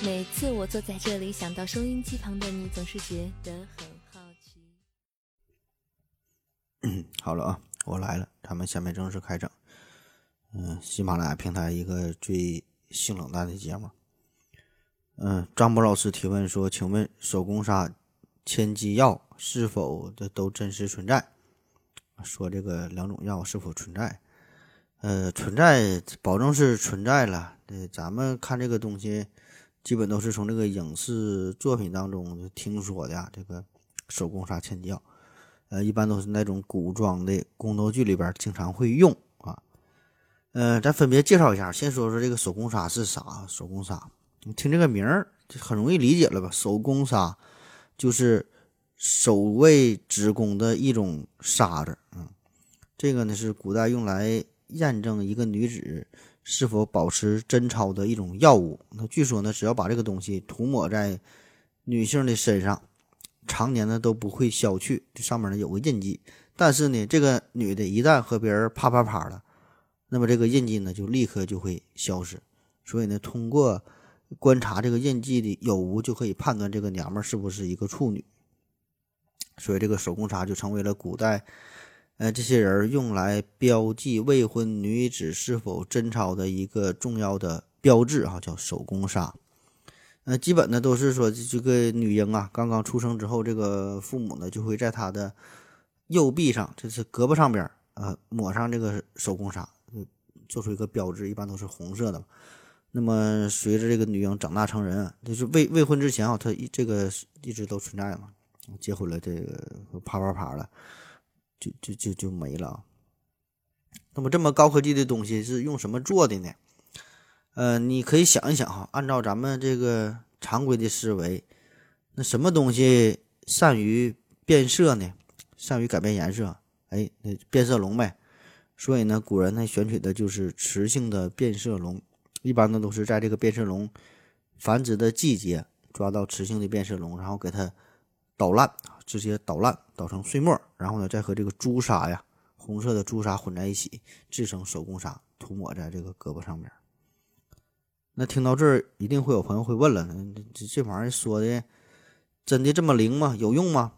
每次我坐在这里，想到收音机旁的你，总是觉得很好奇。好了啊，我来了，咱们下面正式开整。嗯，喜马拉雅平台一个最性冷淡的节目。嗯，张博老师提问说：“请问手工纱、千机药是否的都真实存在？说这个两种药是否存在？呃，存在，保证是存在了。对，咱们看这个东西。”基本都是从这个影视作品当中听说的呀，这个手工纱千机药，呃，一般都是那种古装的宫斗剧里边经常会用啊。呃，咱分别介绍一下，先说说这个手工砂是啥？手工砂，你听这个名儿就很容易理解了吧？手工砂就是守卫子宫的一种沙子，嗯，这个呢是古代用来验证一个女子。是否保持贞操的一种药物？那据说呢，只要把这个东西涂抹在女性的身上，常年呢都不会消去。这上面呢有个印记，但是呢，这个女的一旦和别人啪啪啪了，那么这个印记呢就立刻就会消失。所以呢，通过观察这个印记的有无，就可以判断这个娘们是不是一个处女。所以这个手工纱就成为了古代。呃，这些人用来标记未婚女子是否贞操的一个重要的标志啊，叫手工纱。呃，基本呢都是说这个女婴啊，刚刚出生之后，这个父母呢就会在她的右臂上，这是胳膊上边啊，抹上这个手工纱，做出一个标志，一般都是红色的。那么随着这个女婴长大成人，就是未未婚之前啊，她一这个一直都存在嘛，结婚了，这个啪啪啪了。就就就就没了。那么这么高科技的东西是用什么做的呢？呃，你可以想一想哈，按照咱们这个常规的思维，那什么东西善于变色呢？善于改变颜色？哎，那变色龙呗。所以呢，古人呢选取的就是雌性的变色龙，一般呢都是在这个变色龙繁殖的季节抓到雌性的变色龙，然后给它捣烂。直接捣烂，捣成碎末，然后呢，再和这个朱砂呀，红色的朱砂混在一起，制成手工砂，涂抹在这个胳膊上面。那听到这儿，一定会有朋友会问了：这这玩意儿说的真的这么灵吗？有用吗？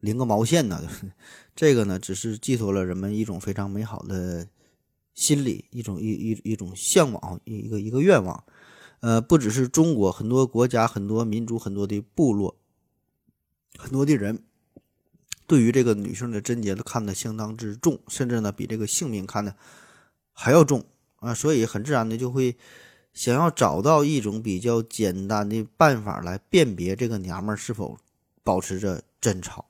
灵个毛线呢？这个呢，只是寄托了人们一种非常美好的心理，一种一一一种向往，一个一个愿望。呃，不只是中国，很多国家、很多民族、很多的部落。很多的人对于这个女性的贞洁都看得相当之重，甚至呢比这个性命看得还要重啊，所以很自然的就会想要找到一种比较简单的办法来辨别这个娘们是否保持着贞操。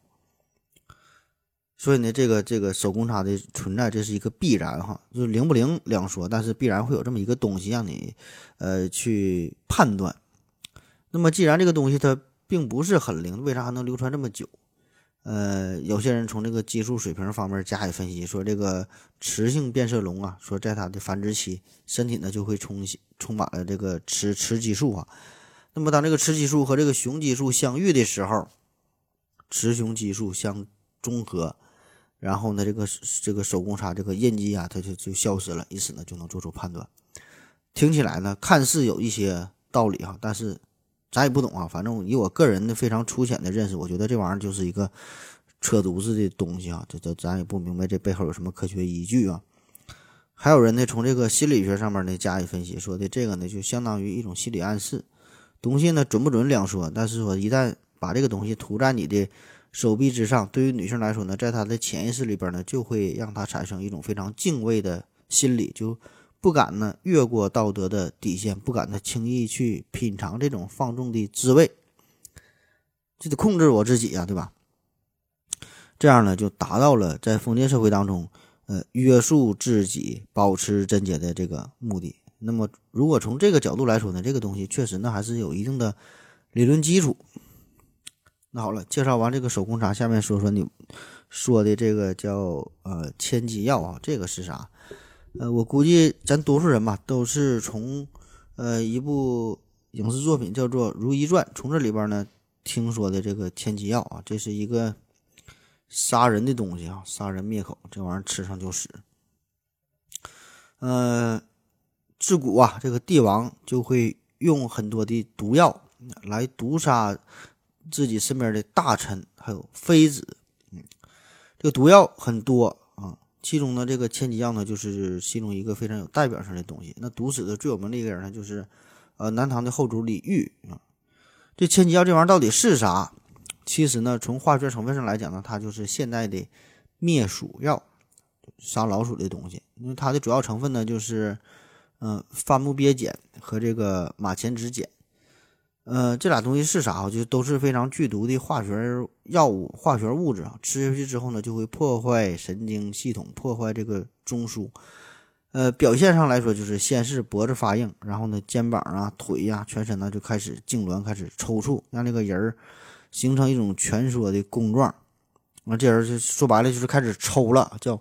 所以呢，这个这个手工茶的存在，这是一个必然哈，就是灵不灵两说，但是必然会有这么一个东西让你呃去判断。那么既然这个东西它。并不是很灵，为啥还能流传这么久？呃，有些人从这个激素水平方面加以分析，说这个雌性变色龙啊，说在它的繁殖期，身体呢就会充充满了这个雌雌激素啊。那么当这个雌激素和这个雄激素相遇的时候，雌雄激素相中和，然后呢，这个这个手工纱这个印记啊，它就就消失了，以此呢就能做出判断。听起来呢，看似有一些道理哈，但是。咱也不懂啊，反正以我个人的非常粗浅的认识，我觉得这玩意儿就是一个扯犊子的东西啊，这这咱也不明白这背后有什么科学依据啊。还有人呢，从这个心理学上面呢加以分析，说的这个呢就相当于一种心理暗示，东西呢准不准两说，但是说一旦把这个东西涂在你的手臂之上，对于女性来说呢，在她的潜意识里边呢，就会让她产生一种非常敬畏的心理，就。不敢呢越过道德的底线，不敢呢轻易去品尝这种放纵的滋味，就得控制我自己呀，对吧？这样呢就达到了在封建社会当中，呃，约束自己、保持贞洁的这个目的。那么，如果从这个角度来说呢，这个东西确实呢还是有一定的理论基础。那好了，介绍完这个手工茶，下面说说你说的这个叫呃千机药啊，这个是啥？呃，我估计咱多数人吧，都是从，呃，一部影视作品叫做《如懿传》，从这里边呢听说的这个千机药啊，这是一个杀人的东西啊，杀人灭口，这玩意儿吃上就死。呃，自古啊，这个帝王就会用很多的毒药来毒杀自己身边的大臣还有妃子。嗯，这个毒药很多啊，其中呢，这个千机药呢，就是其中一个非常有代表性的东西。那毒死的最有名的一个人呢，就是呃南唐的后主李煜啊。这千机药这玩意儿到底是啥？其实呢，从化学成分上来讲呢，它就是现代的灭鼠药。杀老鼠的东西，因为它的主要成分呢就是，嗯，番木鳖碱和这个马钱子碱，呃，这俩东西是啥？就都是非常剧毒的化学药物、化学物质啊。吃下去之后呢，就会破坏神经系统，破坏这个中枢。呃，表现上来说，就是先是脖子发硬，然后呢，肩膀啊、腿呀、全身呢就开始痉挛，开始抽搐，让这个人儿形成一种蜷缩的弓状。那这人就说白了就是开始抽了，叫。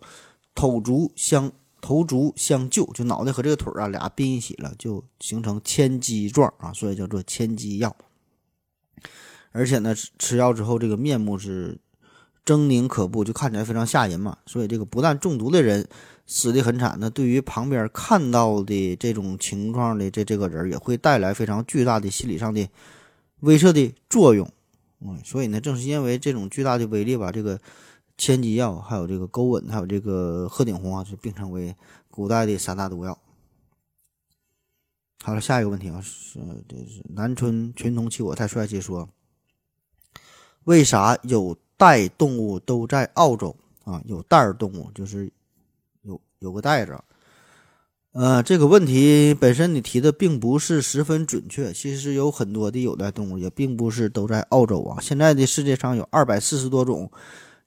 头足相头足相救，就脑袋和这个腿啊俩并一起了，就形成千机状啊，所以叫做千机药。而且呢，吃药之后这个面目是狰狞可怖，就看起来非常吓人嘛。所以这个不但中毒的人死的很惨，那对于旁边看到的这种情况的这这个人也会带来非常巨大的心理上的威慑的作用。嗯，所以呢，正是因为这种巨大的威力吧，这个。千机药，还有这个勾吻，还有这个鹤顶红啊，就并称为古代的三大毒药。好了，下一个问题啊，是这是南春群童欺我太帅气说，为啥有袋动物都在澳洲啊？有袋儿动物就是有有个袋子。呃，这个问题本身你提的并不是十分准确，其实有很多的有袋动物也并不是都在澳洲啊。现在的世界上有二百四十多种。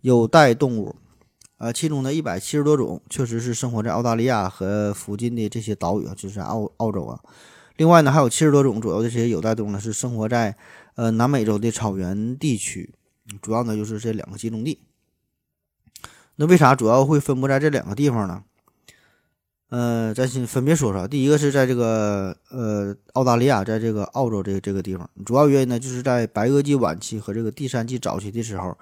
有袋动物，呃，其中的一百七十多种确实是生活在澳大利亚和附近的这些岛屿啊，就是澳澳洲啊。另外呢，还有七十多种左右的这些有袋动物呢，是生活在呃南美洲的草原地区，主要呢就是这两个集中地。那为啥主要会分布在这两个地方呢？呃，咱先分别说说。第一个是在这个呃澳大利亚，在这个澳洲这这个地方，主要原因呢就是在白垩纪晚期和这个第三纪早期的时候。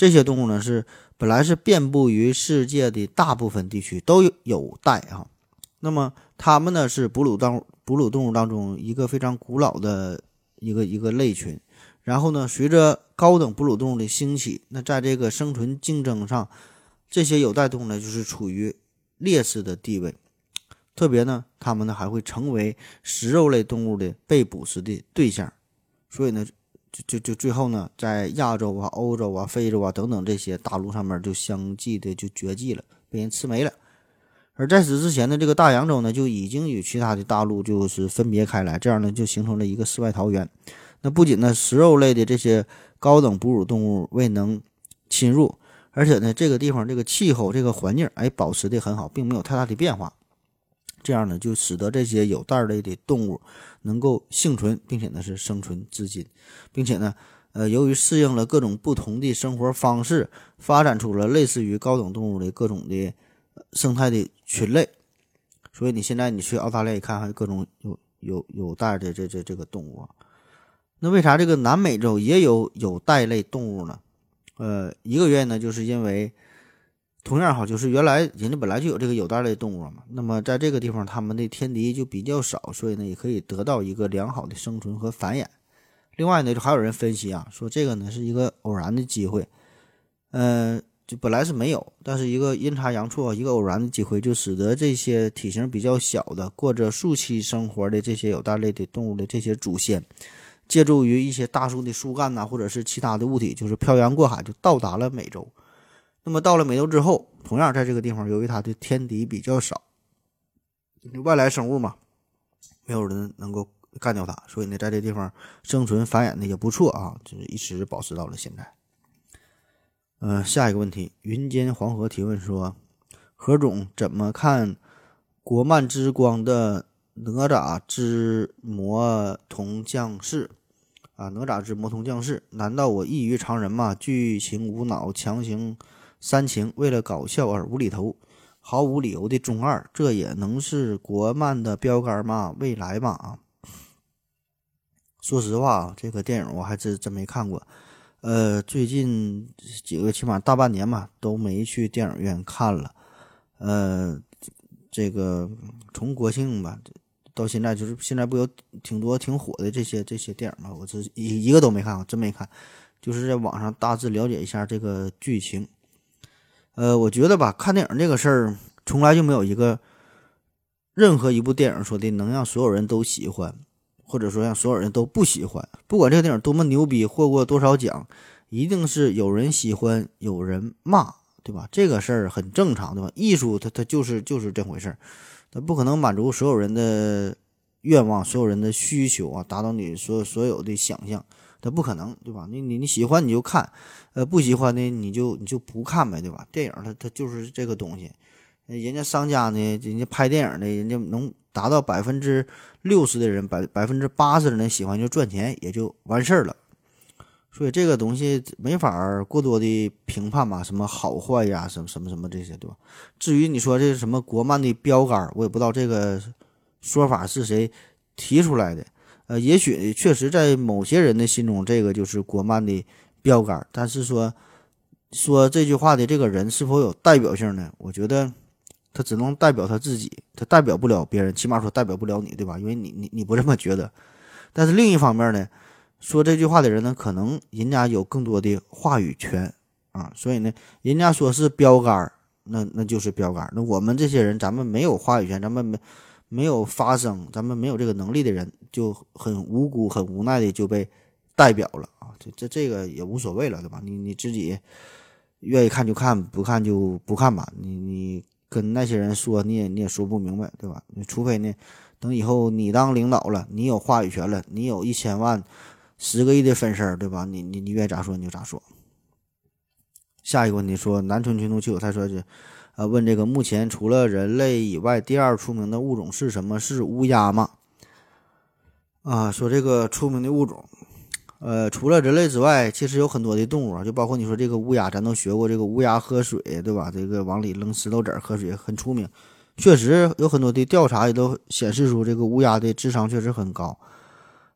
这些动物呢是本来是遍布于世界的大部分地区都有有袋啊，那么它们呢是哺乳当哺乳动物当中一个非常古老的一个一个类群，然后呢随着高等哺乳动物的兴起，那在这个生存竞争上，这些有袋动物呢就是处于劣势的地位，特别呢它们呢还会成为食肉类动物的被捕食的对象，所以呢。就就就最后呢，在亚洲啊、欧洲啊、非洲啊等等这些大陆上面就相继的就绝迹了，被人吃没了。而在此之前呢，这个大洋洲呢就已经与其他的大陆就是分别开来，这样呢就形成了一个世外桃源。那不仅呢食肉类的这些高等哺乳动物未能侵入，而且呢这个地方这个气候这个环境哎保持的很好，并没有太大的变化。这样呢，就使得这些有袋类的动物能够幸存，并且呢是生存至今，并且呢，呃，由于适应了各种不同的生活方式，发展出了类似于高等动物的各种的生态的群类。所以你现在你去澳大利亚看，看各种有有有袋的这这这个动物。啊那为啥这个南美洲也有有袋类动物呢？呃，一个原因呢，就是因为。同样哈，就是原来人家本来就有这个有袋类动物嘛，那么在这个地方，他们的天敌就比较少，所以呢，也可以得到一个良好的生存和繁衍。另外呢，就还有人分析啊，说这个呢是一个偶然的机会，呃，就本来是没有，但是一个阴差阳错，一个偶然的机会，就使得这些体型比较小的、过着树栖生活的这些有袋类的动物的这些祖先，借助于一些大树的树干呐，或者是其他的物体，就是漂洋过海，就到达了美洲。那么到了美洲之后，同样在这个地方，由于它的天敌比较少，外来生物嘛，没有人能够干掉它，所以呢，在这地方生存繁衍的也不错啊，就是一直保持到了现在。嗯，下一个问题，云间黄河提问说，何总怎么看国漫之光的哪吒之魔童降世？啊，哪吒之魔童降世，难道我异于常人吗？剧情无脑，强行。煽情，为了搞笑而无厘头、毫无理由的中二，这也能是国漫的标杆吗？未来吗？啊，说实话啊，这个电影我还真真没看过。呃，最近几个起码大半年吧，都没去电影院看了。呃，这个从国庆吧到现在，就是现在不有挺多挺火的这些这些电影吗，我这一一个都没看，过真没看。就是在网上大致了解一下这个剧情。呃，我觉得吧，看电影这个事儿，从来就没有一个任何一部电影说的能让所有人都喜欢。或者说让所有人都不喜欢，不管这个电影多么牛逼，获过多少奖，一定是有人喜欢，有人骂，对吧？这个事儿很正常，对吧？艺术它它就是就是这回事儿，它不可能满足所有人的愿望，所有人的需求啊，达到你所所有的想象，他不可能，对吧？你你你喜欢你就看，呃，不喜欢的你就你就不看呗，对吧？电影它它就是这个东西，人家商家呢，人家拍电影的，人家能。达到百分之六十的人，百百分之八十的人喜欢就赚钱，也就完事儿了。所以这个东西没法过多的评判吧，什么好坏呀，什么什么什么这些，对吧？至于你说这是什么国漫的标杆，我也不知道这个说法是谁提出来的。呃，也许确实在某些人的心中，这个就是国漫的标杆。但是说说这句话的这个人是否有代表性呢？我觉得。他只能代表他自己，他代表不了别人，起码说代表不了你，对吧？因为你你你不这么觉得。但是另一方面呢，说这句话的人呢，可能人家有更多的话语权啊，所以呢，人家说是标杆，那那就是标杆。那我们这些人，咱们没有话语权，咱们没没有发声，咱们没有这个能力的人，就很无辜、很无奈的就被代表了啊。这这这个也无所谓了，对吧？你你自己愿意看就看，不看就不看吧。你你。跟那些人说，你也你也说不明白，对吧？除非呢，等以后你当领导了，你有话语权了，你有一千万、十个亿的粉丝，对吧？你你你愿意咋说你就咋说。下一个问题说，南春群毒气，他说是，呃，问这个目前除了人类以外，第二出名的物种是什么？是乌鸦吗？啊，说这个出名的物种。呃，除了人类之外，其实有很多的动物啊，就包括你说这个乌鸦，咱都学过这个乌鸦喝水，对吧？这个往里扔石头子儿喝水很出名，确实有很多的调查也都显示出这个乌鸦的智商确实很高。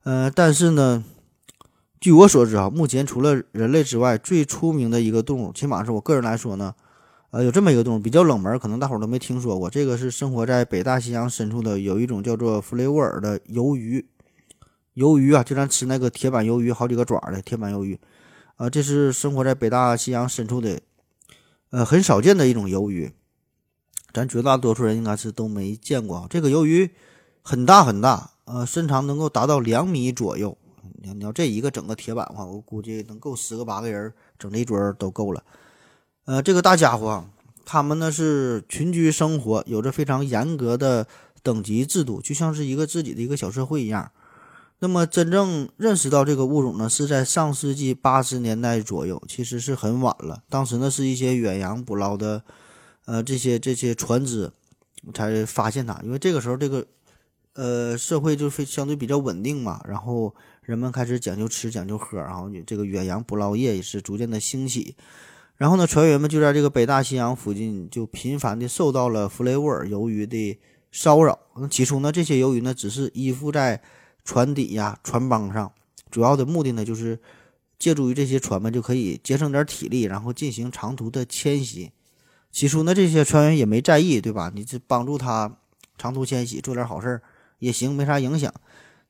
呃，但是呢，据我所知啊，目前除了人类之外，最出名的一个动物，起码是我个人来说呢，呃，有这么一个动物比较冷门，可能大伙儿都没听说过。这个是生活在北大西洋深处的，有一种叫做弗雷沃尔的鱿鱼。鱿鱼啊，就咱吃那个铁板鱿鱼，好几个爪的铁板鱿鱼，啊，这是生活在北大西洋深处的，呃，很少见的一种鱿鱼，咱绝大多数人应该是都没见过。这个鱿鱼很大很大，呃，身长能够达到两米左右。你你要这一个整个铁板的话，我估计能够十个八个人整这一桌都够了。呃，这个大家伙，他们呢是群居生活，有着非常严格的等级制度，就像是一个自己的一个小社会一样。那么真正认识到这个物种呢，是在上世纪八十年代左右，其实是很晚了。当时呢，是一些远洋捕捞的，呃，这些这些船只才发现它。因为这个时候，这个呃社会就非相对比较稳定嘛，然后人们开始讲究吃讲究喝，然后这个远洋捕捞业也是逐渐的兴起。然后呢，船员们就在这个北大西洋附近就频繁的受到了弗雷沃尔鱿鱼的骚扰。那起初呢，这些鱿鱼呢只是依附在船底呀，船帮上，主要的目的呢，就是借助于这些船们就可以节省点体力，然后进行长途的迁徙。起初呢，这些船员也没在意，对吧？你这帮助他长途迁徙，做点好事儿也行，没啥影响。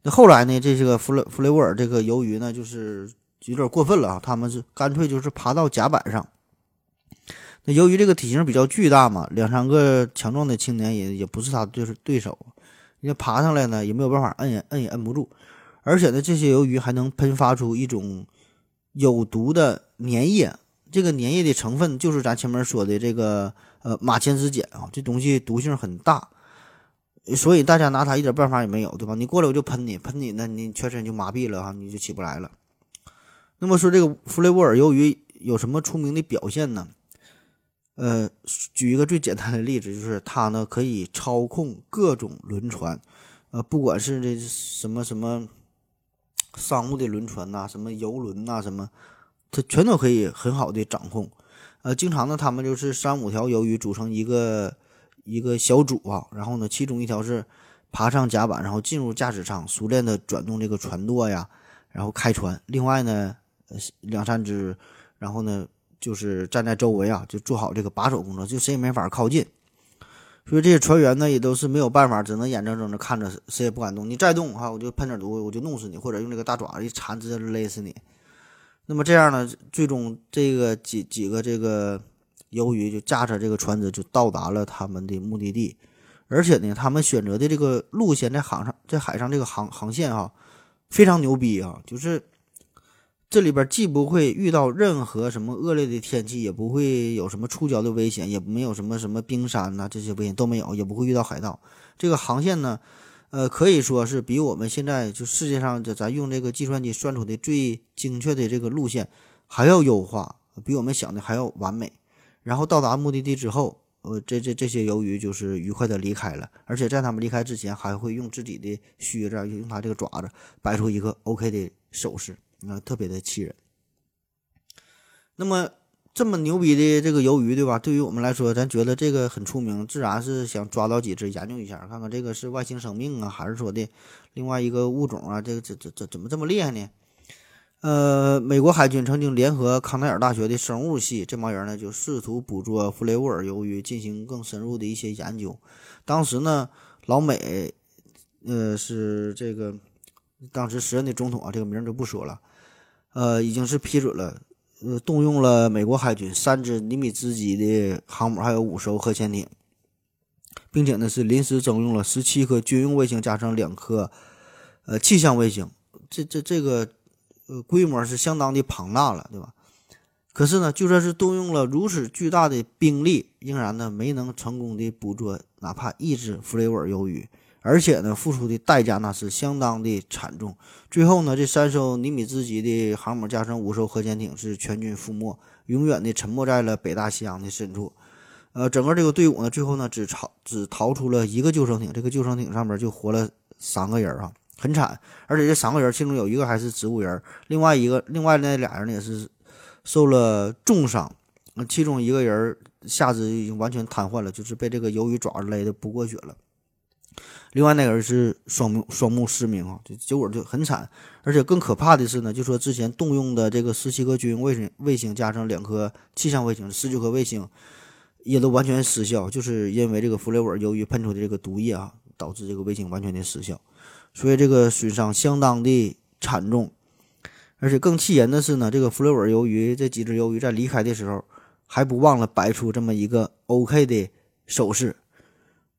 那后来呢，这些个弗雷弗雷沃尔这个鱿鱼呢，就是有点过分了啊，他们是干脆就是爬到甲板上。那由于这个体型比较巨大嘛，两三个强壮的青年也也不是他就是对手。你爬上来呢，也没有办法摁也摁也摁不住，而且呢，这些鱿鱼还能喷发出一种有毒的粘液，这个粘液的成分就是咱前面说的这个呃马钱子碱啊，这东西毒性很大，所以大家拿它一点办法也没有，对吧？你过来我就喷你，喷你呢，你全身就麻痹了哈，你就起不来了。那么说这个弗雷沃尔鱿鱼有什么出名的表现呢？呃，举一个最简单的例子，就是它呢可以操控各种轮船，呃，不管是这什么什么商务的轮船呐，什么游轮呐，什么，它全都可以很好的掌控。呃，经常呢，他们就是三五条鱿鱼组成一个一个小组啊，然后呢，其中一条是爬上甲板，然后进入驾驶舱，熟练的转动这个船舵呀，然后开船。另外呢，两三只，然后呢，就是站在周围啊，就做好这个把守工作，就谁也没法靠近。所以这些船员呢，也都是没有办法，只能眼睁睁的看着，谁也不敢动。你再动哈，我就喷点毒，我就弄死你，或者用这个大爪子一缠，直接勒死你。那么这样呢，最终这个几几个这个鱿鱼就驾着这个船只就到达了他们的目的地，而且呢，他们选择的这个路线在航上在海上这个航航线哈，非常牛逼啊，就是。这里边既不会遇到任何什么恶劣的天气，也不会有什么触礁的危险，也没有什么什么冰山呐这些危险都没有，也不会遇到海盗。这个航线呢，呃，可以说是比我们现在就世界上这咱用这个计算机算出的最精确的这个路线还要优化，比我们想的还要完美。然后到达目的地之后，呃，这这这些鱿鱼就是愉快的离开了，而且在他们离开之前，还会用自己的须子，用它这个爪子摆出一个 OK 的手势。啊，特别的气人。那么这么牛逼的这个鱿鱼，对吧？对于我们来说，咱觉得这个很出名，自然是想抓到几只研究一下，看看这个是外星生命啊，还是说的另外一个物种啊？这个这这这怎么这么厉害呢？呃，美国海军曾经联合康奈尔大学的生物系这帮人呢，就试图捕捉弗雷沃尔鱿鱼，进行更深入的一些研究。当时呢，老美，呃，是这个当时时任的总统啊，这个名就不说了。呃，已经是批准了，呃，动用了美国海军三只尼米兹级的航母，还有五艘核潜艇，并且呢是临时征用了十七颗军用卫星，加上两颗呃气象卫星，这这这个呃规模是相当的庞大了，对吧？可是呢，就算是动用了如此巨大的兵力，仍然呢没能成功的捕捉哪怕一只弗雷尔鱿鱼。而且呢，付出的代价那是相当的惨重。最后呢，这三艘尼米兹级的航母加上五艘核潜艇是全军覆没，永远的沉没在了北大西洋的深处。呃，整个这个队伍呢，最后呢只逃只逃出了一个救生艇，这个救生艇上面就活了三个人啊，很惨。而且这三个人其中有一个还是植物人，另外一个另外那俩人呢也是受了重伤。其中一个人下肢已经完全瘫痪了，就是被这个鱿鱼爪子勒的不过血了。另外那个人是双目双目失明啊，就结果就很惨。而且更可怕的是呢，就说之前动用的这个十七颗军用卫星卫星加上两颗气象卫星，十九颗卫星也都完全失效，就是因为这个弗雷尔由于喷出的这个毒液啊，导致这个卫星完全的失效，所以这个损伤相当的惨重。而且更气人的是呢，这个弗雷尔鱿鱼这几只鱿鱼在离开的时候，还不忘了摆出这么一个 OK 的手势。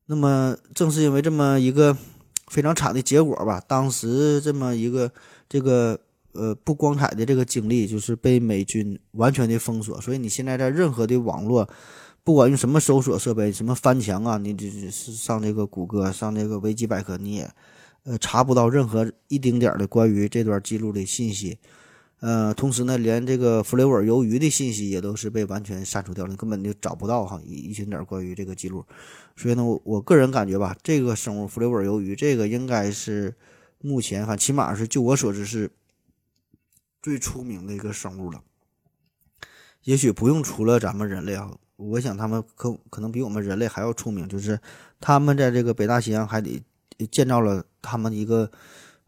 那么，正是因为这么一个非常惨的结果吧，当时这么一个这个呃不光彩的这个经历，就是被美军完全的封锁。所以你现在在任何的网络，不管用什么搜索设备，什么翻墙啊，你就是上这个谷歌、上这个维基百科，你也呃查不到任何一丁点的关于这段记录的信息。呃，同时呢，连这个弗雷尔鱿鱼的信息也都是被完全删除掉了，根本就找不到哈一一丁点关于这个记录。所以呢，我我个人感觉吧，这个生物弗雷尔鱿鱼，这个应该是目前哈，起码是就我所知是最出名的一个生物了。也许不用除了咱们人类啊，我想他们可可能比我们人类还要出名，就是他们在这个北大西洋海底建造了他们一个。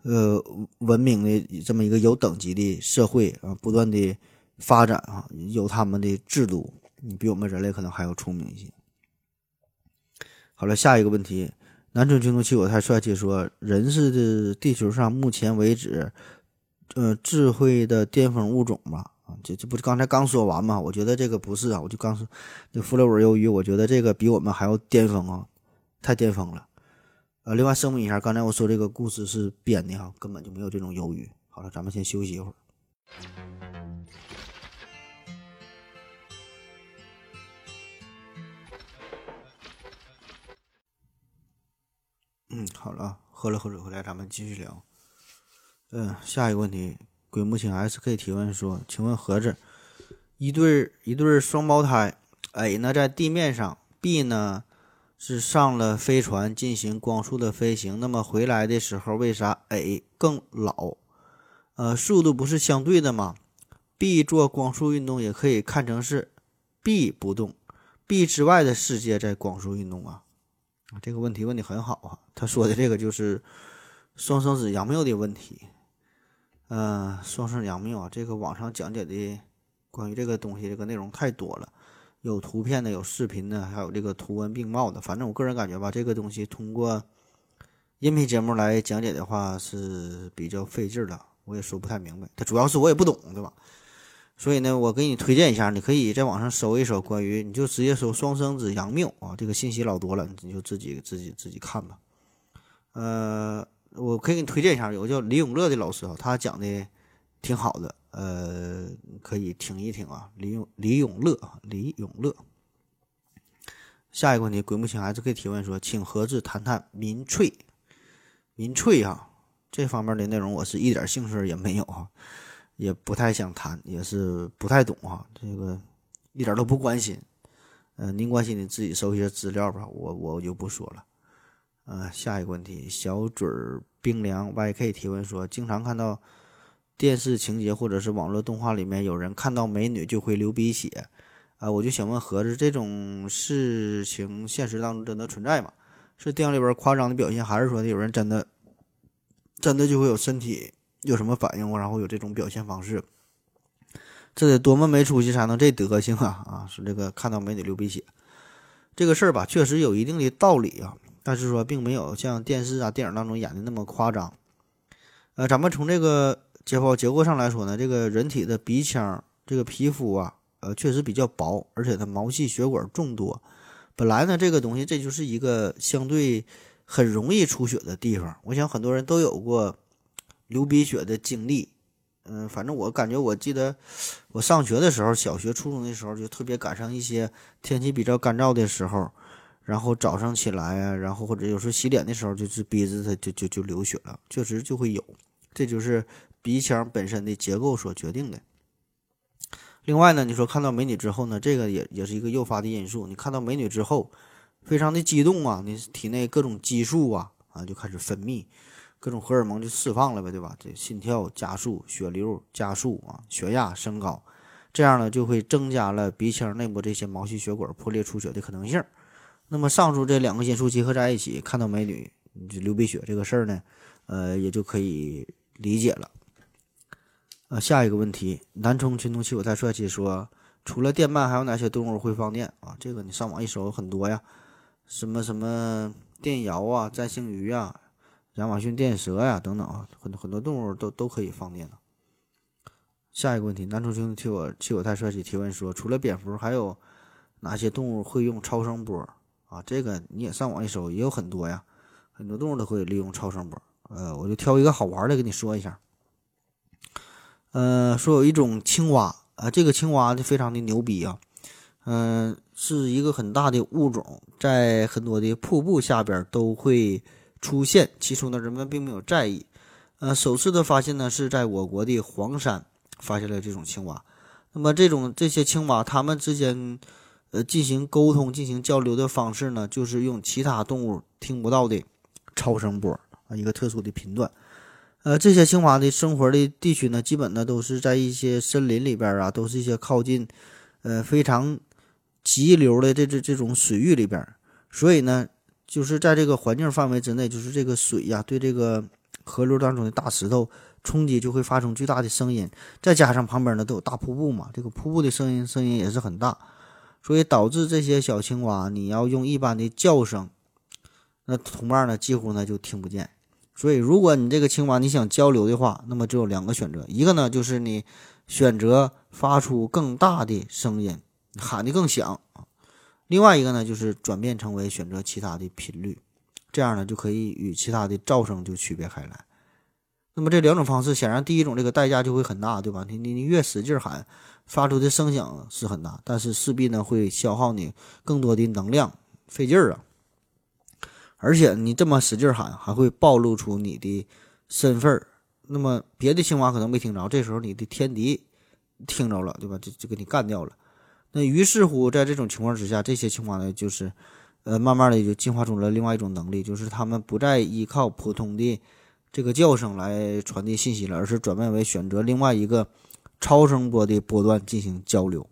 呃，文明的这么一个有等级的社会啊，不断的发展啊，有他们的制度，你比我们人类可能还要聪明一些。好了，下一个问题，南春军动器我太帅气说，人是地球上目前为止，呃，智慧的巅峰物种吧？啊，这这不是刚才刚说完吗？我觉得这个不是啊，我就刚说，那弗雷尔鱿鱼，我觉得这个比我们还要巅峰啊，太巅峰了。呃，另外声明一下，刚才我说这个故事是编的哈，根本就没有这种鱿鱼。好了，咱们先休息一会儿。嗯，好了，喝了口水回来，咱们继续聊。嗯，下一个问题，鬼木青 SK 提问说：“请问盒子，一对一对双胞胎，A 呢在地面上，B 呢？”是上了飞船进行光速的飞行，那么回来的时候为啥 A 更老？呃，速度不是相对的吗？B 做光速运动也可以看成是 B 不动，B 之外的世界在光速运动啊。这个问题问的很好啊。他说的这个就是双生子杨谬的问题。嗯，双生杨谬啊，这个网上讲解的关于这个东西这个内容太多了，有图片的，有视频的，还有这个图文并茂的。反正我个人感觉吧，这个东西通过音频节目来讲解的话是比较费劲的，我也说不太明白。它主要是我也不懂，对吧？所以呢，我给你推荐一下，你可以在网上搜一搜关于，你就直接搜“双生子杨谬”啊，这个信息老多了，你就自己自己自己看吧。呃，我可以给你推荐一下，有个叫李永乐的老师啊，他讲的挺好的，呃，可以听一听啊。李永李永乐啊，李永乐。下一个问题，鬼木青还是可以提问说，请何志谈谈民粹。民粹啊，这方面的内容我是一点兴趣也没有啊。也不太想谈，也是不太懂啊，这个一点都不关心。呃，您关心你自己搜一些资料吧，我我就不说了。呃，下一个问题，小嘴儿冰凉 YK 提问说，经常看到电视情节或者是网络动画里面有人看到美女就会流鼻血，啊，我就想问盒子，这种事情现实当中真的存在吗？是电影里边夸张的表现，还是说有人真的真的就会有身体？有什么反应然后有这种表现方式，这得多么没出息才能这德行啊！啊，是这个看到美女流鼻血这个事儿吧，确实有一定的道理啊，但是说并没有像电视啊、电影当中演的那么夸张。呃，咱们从这个解剖结构上来说呢，这个人体的鼻腔这个皮肤啊，呃，确实比较薄，而且它毛细血管众多。本来呢，这个东西这就是一个相对很容易出血的地方。我想很多人都有过。流鼻血的经历，嗯，反正我感觉，我记得我上学的时候，小学、初中的时候，就特别赶上一些天气比较干燥的时候，然后早上起来啊，然后或者有时候洗脸的时候，就是鼻子它就就就流血了，确实就会有，这就是鼻腔本身的结构所决定的。另外呢，你说看到美女之后呢，这个也也是一个诱发的因素。你看到美女之后，非常的激动啊，你体内各种激素啊啊就开始分泌。各种荷尔蒙就释放了呗，对吧？这心跳加速，血流加速啊，血压升高，这样呢就会增加了鼻腔内部这些毛细血管破裂出血的可能性。那么上述这两个因素结合在一起，看到美女就流鼻血这个事儿呢，呃，也就可以理解了。呃，下一个问题，南充群东七五太帅气说，除了电鳗，还有哪些动物会放电啊？这个你上网一搜很多呀，什么什么电鳐啊，占星鱼啊。亚马逊电蛇呀，等等啊，很很多动物都都可以放电的。下一个问题，男主兄替我替我太帅气提问说，除了蝙蝠，还有哪些动物会用超声波啊？这个你也上网一搜，也有很多呀，很多动物都会利用超声波。呃，我就挑一个好玩的跟你说一下。呃，说有一种青蛙啊，这个青蛙就非常的牛逼啊，嗯，是一个很大的物种，在很多的瀑布下边都会。出现，起初呢，人们并没有在意。呃，首次的发现呢，是在我国的黄山发现了这种青蛙。那么，这种这些青蛙，它们之间，呃，进行沟通、进行交流的方式呢，就是用其他动物听不到的超声波啊，一个特殊的频段。呃，这些青蛙的生活的地区呢，基本呢都是在一些森林里边啊，都是一些靠近，呃，非常急流的这这这种水域里边，所以呢。就是在这个环境范围之内，就是这个水呀，对这个河流当中的大石头冲击就会发出巨大的声音，再加上旁边呢都有大瀑布嘛，这个瀑布的声音声音也是很大，所以导致这些小青蛙你要用一般的叫声，那同伴呢几乎呢就听不见。所以如果你这个青蛙你想交流的话，那么只有两个选择，一个呢就是你选择发出更大的声音，喊得更响。另外一个呢，就是转变成为选择其他的频率，这样呢就可以与其他的噪声就区别开来。那么这两种方式，显然第一种这个代价就会很大，对吧？你你你越使劲喊，发出的声响是很大，但是势必呢会消耗你更多的能量，费劲儿啊。而且你这么使劲喊，还会暴露出你的身份儿。那么别的青蛙可能没听着，这时候你的天敌听着了，对吧？就就给你干掉了。那于是乎，在这种情况之下，这些青蛙呢，就是，呃，慢慢的就进化出了另外一种能力，就是它们不再依靠普通的这个叫声来传递信息了，而是转变为选择另外一个超声波的波段进行交流。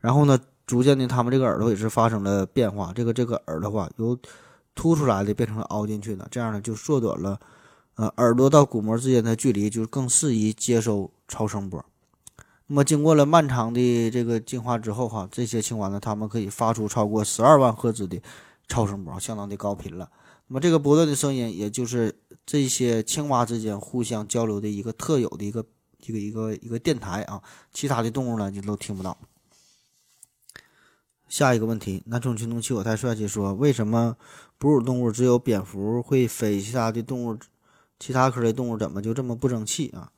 然后呢，逐渐的，它们这个耳朵也是发生了变化。这个这个耳朵话由凸出来的变成了凹进去的，这样呢就缩短了，呃，耳朵到鼓膜之间的距离，就是更适宜接收超声波。那么经过了漫长的这个进化之后，哈，这些青蛙呢，它们可以发出超过十二万赫兹的超声波，相当的高频了。那么这个波段的声音，也就是这些青蛙之间互相交流的一个特有的一个一个一个一个电台啊，其他的动物呢就都听不到。下一个问题，南充群动气我太帅气说，为什么哺乳动物只有蝙蝠会飞，其他的动物，其他科的动物怎么就这么不争气啊？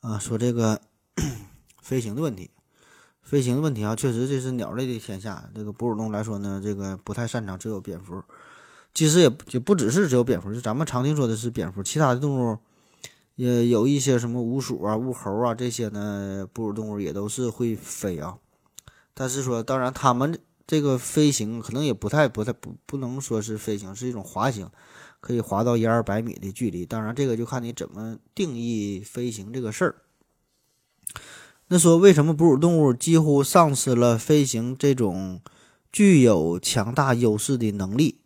啊，说这个 飞行的问题，飞行的问题啊，确实这是鸟类的天下。这个哺乳动物来说呢，这个不太擅长，只有蝙蝠。其实也也不只是只有蝙蝠，就咱们常听说的是蝙蝠，其他的动物也有一些什么鼯鼠啊、鼯猴啊这些呢，哺乳动物也都是会飞啊。但是说，当然，它们这个飞行可能也不太、不太、不不能说是飞行，是一种滑行，可以滑到一二百米的距离。当然，这个就看你怎么定义飞行这个事儿。那说为什么哺乳动物几乎丧失了飞行这种具有强大优势的能力？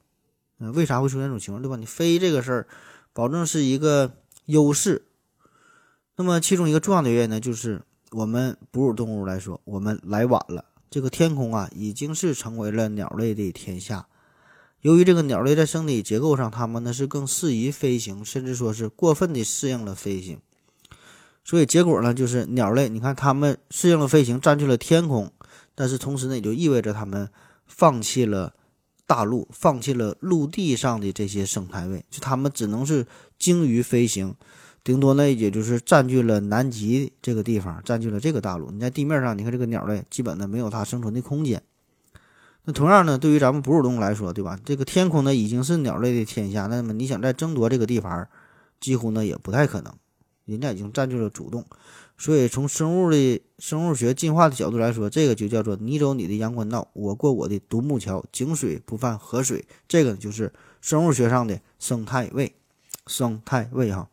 嗯，为啥会出现这种情况，对吧？你飞这个事儿，保证是一个优势。那么其中一个重要的原因呢，就是我们哺乳动物来说，我们来晚了。这个天空啊，已经是成为了鸟类的天下。由于这个鸟类在生理结构上，它们呢是更适宜飞行，甚至说是过分的适应了飞行。所以结果呢，就是鸟类，你看它们适应了飞行，占据了天空，但是同时呢，也就意味着它们放弃了大陆，放弃了陆地上的这些生态位，就它们只能是精于飞行。顶多呢，也就是占据了南极这个地方，占据了这个大陆。你在地面上，你看这个鸟类，基本呢没有它生存的空间。那同样呢，对于咱们哺乳动物来说，对吧？这个天空呢已经是鸟类的天下，那么你想再争夺这个地盘，几乎呢也不太可能。人家已经占据了主动，所以从生物的生物学进化的角度来说，这个就叫做你走你的阳关道，我过我的独木桥，井水不犯河水。这个就是生物学上的生态位，生态位哈。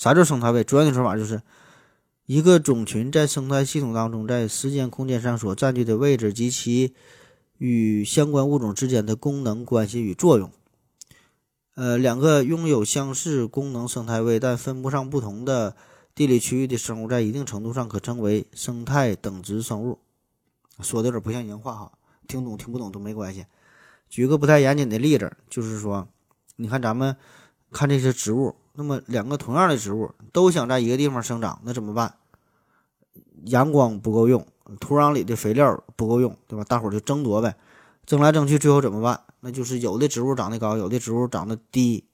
啥叫生态位？专业的说法就是一个种群在生态系统当中，在时间空间上所占据的位置及其与相关物种之间的功能关系与作用。呃，两个拥有相似功能生态位但分布上不同的地理区域的生物，在一定程度上可称为生态等值生物。说的有点不像人话哈，听懂听不懂都没关系。举个不太严谨的例子，就是说，你看咱们看这些植物。那么两个同样的植物都想在一个地方生长，那怎么办？阳光不够用，土壤里的肥料不够用，对吧？大伙儿就争夺呗，争来争去，最后怎么办？那就是有的植物长得高，有的植物长得低，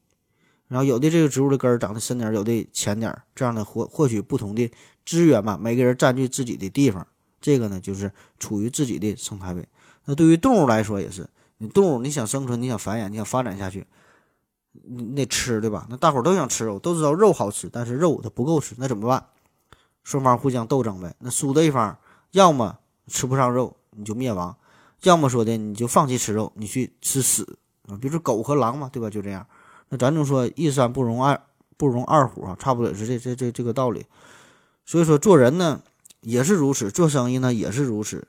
然后有的这个植物的根儿长得深点，有的浅点，这样的获获取不同的资源嘛。每个人占据自己的地方，这个呢就是处于自己的生态位。那对于动物来说也是，你动物你想生存，你想繁衍，你想发展下去。你得吃对吧？那大伙儿都想吃肉，都知道肉好吃，但是肉它不够吃，那怎么办？双方互相斗争呗。那输的一方，要么吃不上肉你就灭亡，要么说的你就放弃吃肉，你去吃屎啊。比如说狗和狼嘛，对吧？就这样。那咱就说一山不容二不容二虎啊，差不多也是这这这这个道理。所以说做人呢也是如此，做生意呢也是如此。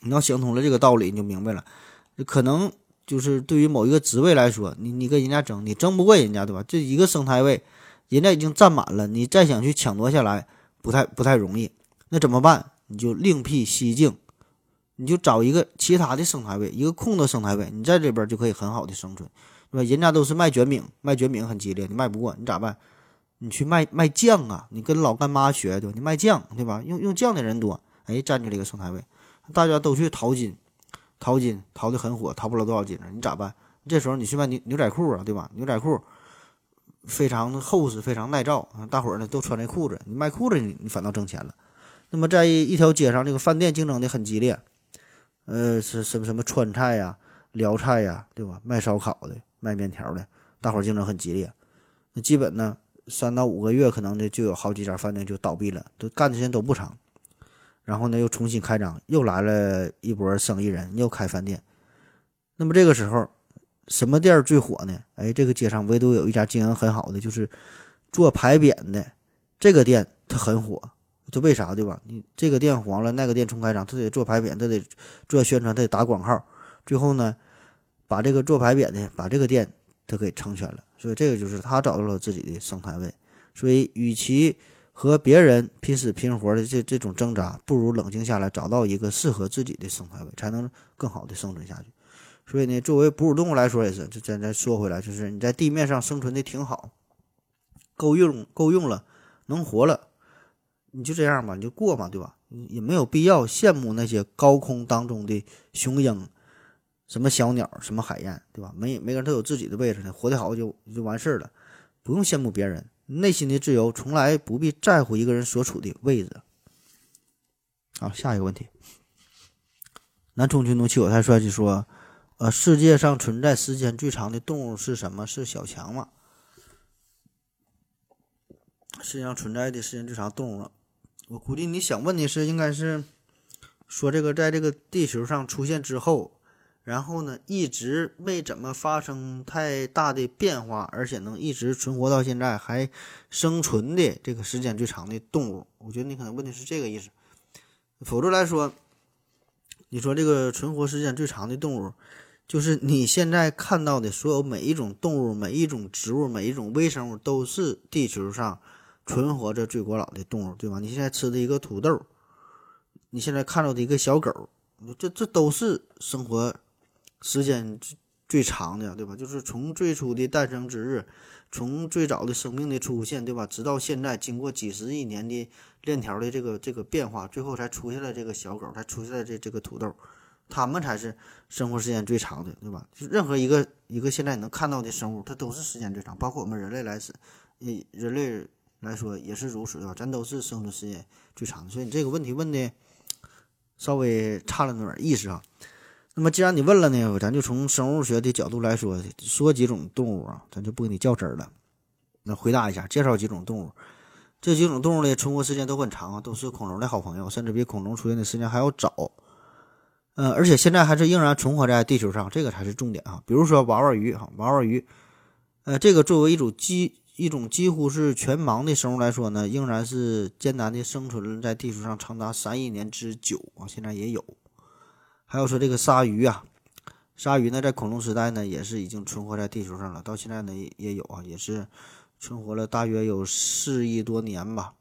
你要想通了这个道理，你就明白了，可能。就是对于某一个职位来说，你你跟人家争，你争不过人家，对吧？这一个生态位，人家已经占满了，你再想去抢夺下来，不太不太容易。那怎么办？你就另辟蹊径，你就找一个其他的生态位，一个空的生态位，你在这边就可以很好的生存，对吧？人家都是卖卷饼，卖卷饼很激烈，你卖不过，你咋办？你去卖卖酱啊，你跟老干妈学，对吧？你卖酱，对吧？用用酱的人多，哎，占据了一个生态位，大家都去淘金。淘金淘的很火，淘不了多少金子？你咋办？这时候你去卖牛牛仔裤啊，对吧？牛仔裤非常厚实，非常耐造，大伙呢都穿这裤子。你卖裤子，你你反倒挣钱了。那么在一条街上，这个饭店竞争的很激烈，呃，是什么什么川菜呀、辽菜呀，对吧？卖烧烤的、卖面条的，大伙竞争很激烈。那基本呢，三到五个月，可能呢就有好几家饭店就倒闭了，都干的时间都不长。然后呢，又重新开张，又来了一波生意人，又开饭店。那么这个时候，什么店最火呢？哎，这个街上唯独有一家经营很好的，就是做牌匾的这个店，它很火。这为啥？对吧？你这个店黄了，那个店重开张，他得做牌匾，他得做宣传，他得打广告。最后呢，把这个做牌匾的，把这个店他给成全了。所以这个就是他找到了自己的生态位。所以，与其和别人拼死拼活的这这种挣扎，不如冷静下来，找到一个适合自己的生态位，才能更好的生存下去。所以呢，作为哺乳动物来说也是，就再再说回来，就是你在地面上生存的挺好，够用够用了，能活了，你就这样吧，你就过嘛，对吧？也没有必要羡慕那些高空当中的雄鹰，什么小鸟，什么海燕，对吧？每每个人都有自己的位置呢，活得好就就完事儿了，不用羡慕别人。内心的自由从来不必在乎一个人所处的位置。好，下一个问题，南充群众气我太帅气说。呃，世界上存在时间最长的动物是什么？是小强吗？世界上存在的时间最长动物了，我估计你想问的是，应该是说这个在这个地球上出现之后，然后呢一直没怎么发生太大的变化，而且能一直存活到现在还生存的这个时间最长的动物。我觉得你可能问的是这个意思，否则来说，你说这个存活时间最长的动物。就是你现在看到的所有每一种动物、每一种植物、每一种微生物，都是地球上存活着最古老的动物，对吧？你现在吃的一个土豆，你现在看到的一个小狗，这这都是生活时间最长的，对吧？就是从最初的诞生之日，从最早的生命的出现，对吧？直到现在，经过几十亿年的链条的这个这个变化，最后才出现了这个小狗，才出现了这这个土豆。它们才是生活时间最长的，对吧？就任何一个一个现在能看到的生物，它都是时间最长，包括我们人类来说，以人类来说也是如此，对吧？咱都是生存时间最长的，所以你这个问题问的稍微差了点意思啊。那么既然你问了呢，咱就从生物学的角度来说，说几种动物啊，咱就不跟你较真儿了。那回答一下，介绍几种动物，这几种动物的存活时间都很长啊，都是恐龙的好朋友，甚至比恐龙出现的时间还要早。嗯，而且现在还是仍然存活在地球上，这个才是重点啊。比如说娃娃鱼哈，娃娃鱼，呃，这个作为一种几一种几乎是全盲的生物来说呢，仍然是艰难的生存在地球上长达三亿年之久啊。现在也有，还有说这个鲨鱼啊，鲨鱼呢在恐龙时代呢也是已经存活在地球上了，到现在呢也有啊，也是存活了大约有四亿多年吧。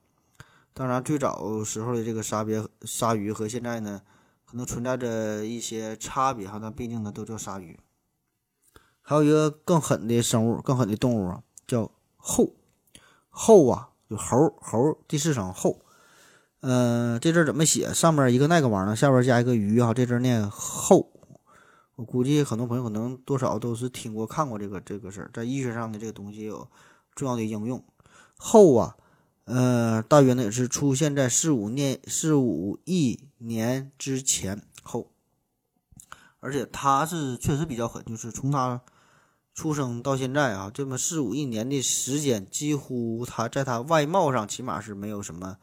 当然，最早时候的这个鲨别鲨鱼和现在呢。可能存在着一些差别哈，但毕竟呢都叫鲨鱼。还有一个更狠的生物，更狠的动物啊，叫猴。猴啊，就猴猴第四声猴。嗯，这字怎么写？上面一个那个玩意儿，下边加一个鱼啊，这字念后。我估计很多朋友可能多少都是听过看过这个这个事儿，在医学上的这个东西有重要的应用。后啊。呃，大约呢也是出现在四五年、四五亿年之前后，而且它是确实比较狠，就是从它出生到现在啊，这么四五亿年的时间，几乎它在它外貌上起码是没有什么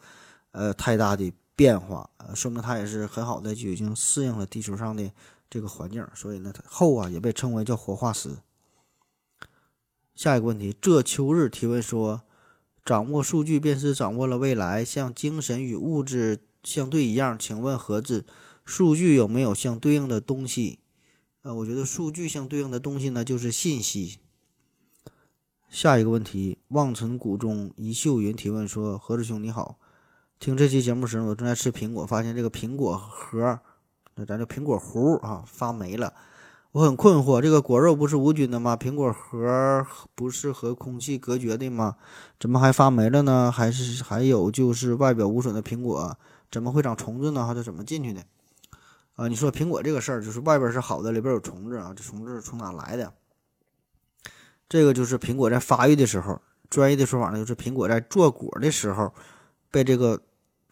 呃太大的变化，呃，说明它也是很好的就已经适应了地球上的这个环境，所以呢，后啊也被称为叫活化石。下一个问题，这秋日提问说。掌握数据便是掌握了未来，像精神与物质相对一样。请问盒子，数据有没有相对应的东西？呃，我觉得数据相对应的东西呢，就是信息。下一个问题，望尘谷中一秀云提问说：盒子兄你好，听这期节目时我正在吃苹果，发现这个苹果核，那咱这苹果核啊发霉了。我很困惑，这个果肉不是无菌的吗？苹果核不是和空气隔绝的吗？怎么还发霉了呢？还是还有就是外表无损的苹果怎么会长虫子呢？它是怎么进去的？啊，你说苹果这个事儿，就是外边是好的，里边有虫子啊，这虫子从哪来的？这个就是苹果在发育的时候，专业的说法呢，就是苹果在做果的时候被这个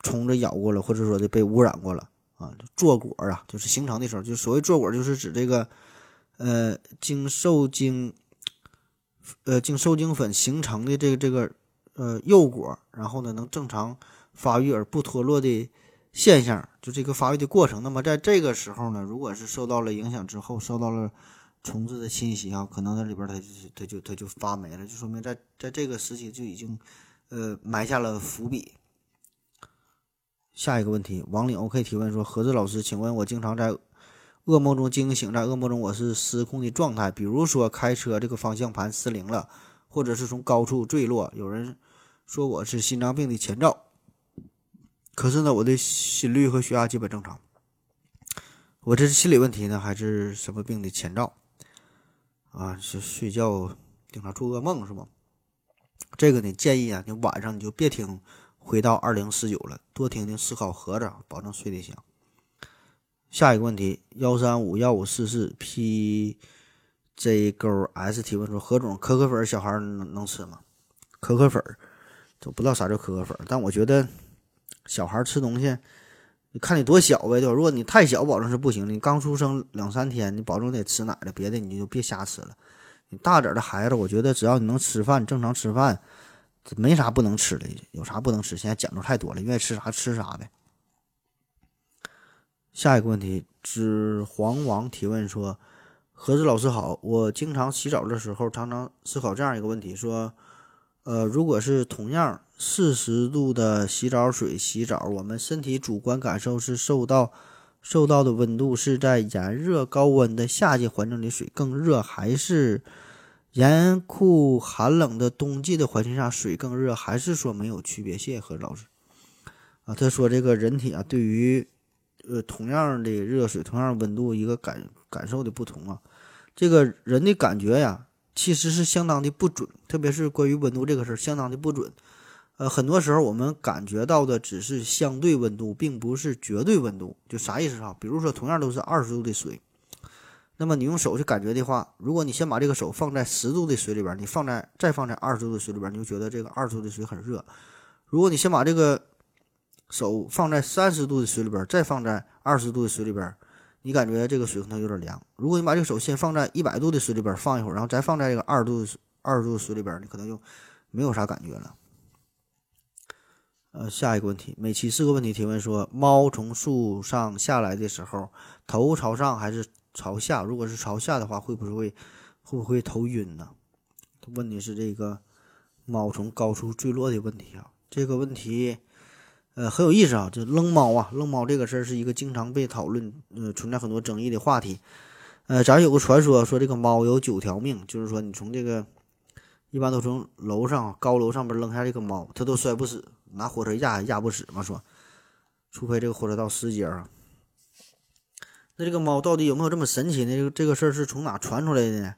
虫子咬过了，或者说的被污染过了啊。坐果啊，就是形成的时候，就所谓坐果，就是指这个。呃，经受精，呃，经受精粉形成的这个这个呃幼果，然后呢能正常发育而不脱落的现象，就这个发育的过程。那么在这个时候呢，如果是受到了影响之后，受到了虫子的侵袭啊，可能那里边它就它就它就发霉了，就说明在在这个时期就已经呃埋下了伏笔。下一个问题，王岭 OK 提问说：何子老师，请问我经常在。噩梦中惊醒，在噩梦中我是失控的状态，比如说开车这个方向盘失灵了，或者是从高处坠落。有人说我是心脏病的前兆，可是呢，我的心率和血压基本正常。我这是心理问题呢，还是什么病的前兆？啊，是睡觉经常做噩梦是吗？这个呢，建议啊，你晚上你就别听回到二零四九了，多听听思考盒子，保证睡得香。下一个问题，幺三五幺五四四 P J 勾 S 提问说，何总，可可粉小孩能能吃吗？可可粉，都不知道啥叫可可粉，但我觉得小孩吃东西，你看你多小呗，对吧？如果你太小，保证是不行的。你刚出生两三天，你保证得吃奶的，别的你就别瞎吃了。你大点的孩子，我觉得只要你能吃饭，正常吃饭，这没啥不能吃的，有啥不能吃？现在讲究太多了，愿意吃啥吃啥呗。下一个问题，指黄王提问说：“何子老师好，我经常洗澡的时候，常常思考这样一个问题：说，呃，如果是同样四十度的洗澡水洗澡，我们身体主观感受是受到受到的温度是在炎热高温的夏季环境里水更热，还是严酷寒冷的冬季的环境下水更热，还是说没有区别？谢谢何老师。啊，他说这个人体啊，对于呃，同样的热水，同样温度，一个感感受的不同啊，这个人的感觉呀，其实是相当的不准，特别是关于温度这个事儿，相当的不准。呃，很多时候我们感觉到的只是相对温度，并不是绝对温度。就啥意思啊？比如说，同样都是二十度的水，那么你用手去感觉的话，如果你先把这个手放在十度的水里边，你放在再放在二十度的水里边，你就觉得这个二十度的水很热。如果你先把这个手放在三十度的水里边，再放在二十度的水里边，你感觉这个水可能有点凉。如果你把这个手先放在一百度的水里边放一会儿，然后再放在这个二十度二十度的水里边，你可能就没有啥感觉了。呃，下一个问题，每期四个问题提问说，猫从树上下来的时候，头朝上还是朝下？如果是朝下的话，会不会会不会头晕呢？他问的是这个猫从高处坠落的问题啊，这个问题。呃，很有意思啊，这扔猫啊，扔猫这个事儿是一个经常被讨论，呃，存在很多争议的话题。呃，咱有个传说，说这个猫有九条命，就是说你从这个一般都从楼上高楼上边扔下这个猫，它都摔不死，拿火车压压不死嘛，说，除非这个火车到十节啊。那这个猫到底有没有这么神奇呢？这个这个事儿是从哪传出来的呢？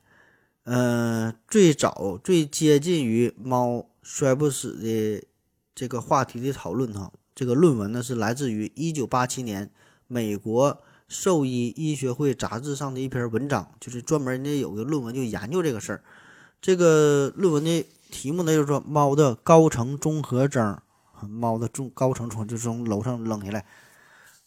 嗯，最早最接近于猫摔不死的这个话题的讨论哈。这个论文呢是来自于一九八七年美国兽医医学会杂志上的一篇文章，就是专门呢有个论文就研究这个事儿。这个论文的题目呢就是说猫的高层综合征，猫的中高层从就从楼上扔下来。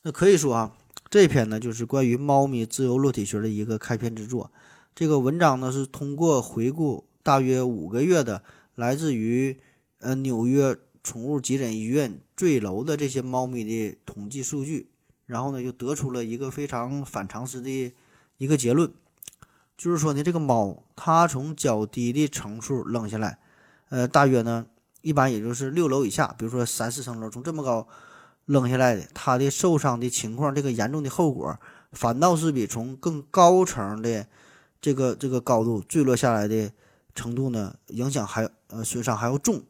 那可以说啊，这篇呢就是关于猫咪自由落体学的一个开篇之作。这个文章呢是通过回顾大约五个月的来自于呃纽约。宠物急诊医院坠楼的这些猫咪的统计数据，然后呢，就得出了一个非常反常识的一个结论，就是说呢，这个猫它从较低的层数扔下来，呃，大约呢，一般也就是六楼以下，比如说三四层楼，从这么高扔下来的，它的受伤的情况，这个严重的后果，反倒是比从更高层的这个这个高度坠落下来的程度呢，影响还呃损伤还要重。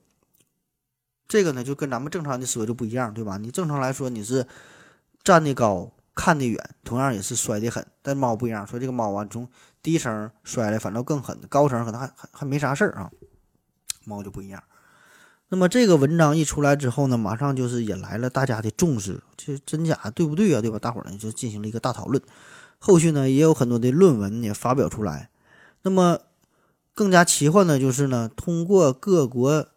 这个呢，就跟咱们正常的思维就不一样，对吧？你正常来说，你是站得高，看得远，同样也是摔得狠。但猫不一样，说这个猫啊，从低层摔的反倒更狠，高层可能还还还没啥事儿啊。猫就不一样。那么这个文章一出来之后呢，马上就是引来了大家的重视，这真假对不对啊？对吧？大伙儿呢就进行了一个大讨论。后续呢也有很多的论文也发表出来。那么更加奇幻的就是呢，通过各国。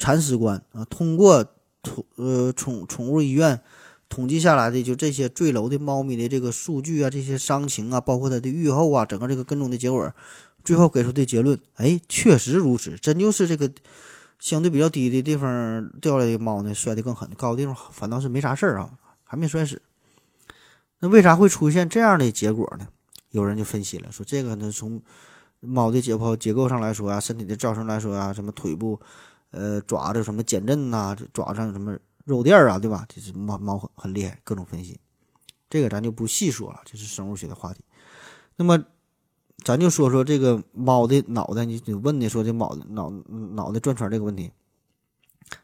铲屎官啊，通过宠呃宠宠物医院统计下来的，就这些坠楼的猫咪的这个数据啊，这些伤情啊，包括它的愈后啊，整个这个跟踪的结果，最后给出的结论，哎，确实如此，真就是这个相对比较低的地方掉下来的猫呢，摔得更狠，高的地方反倒是没啥事儿啊，还没摔死。那为啥会出现这样的结果呢？有人就分析了，说这个呢，从猫的解剖结构上来说啊，身体的造成来说啊，什么腿部。呃，爪子什么减震呐？爪子上有什么肉垫啊？对吧？这是猫猫很很厉害，各种分析。这个咱就不细说了，这是生物学的话题。那么，咱就说说这个猫的脑袋，你你问的说这猫脑脑袋转圈这个问题，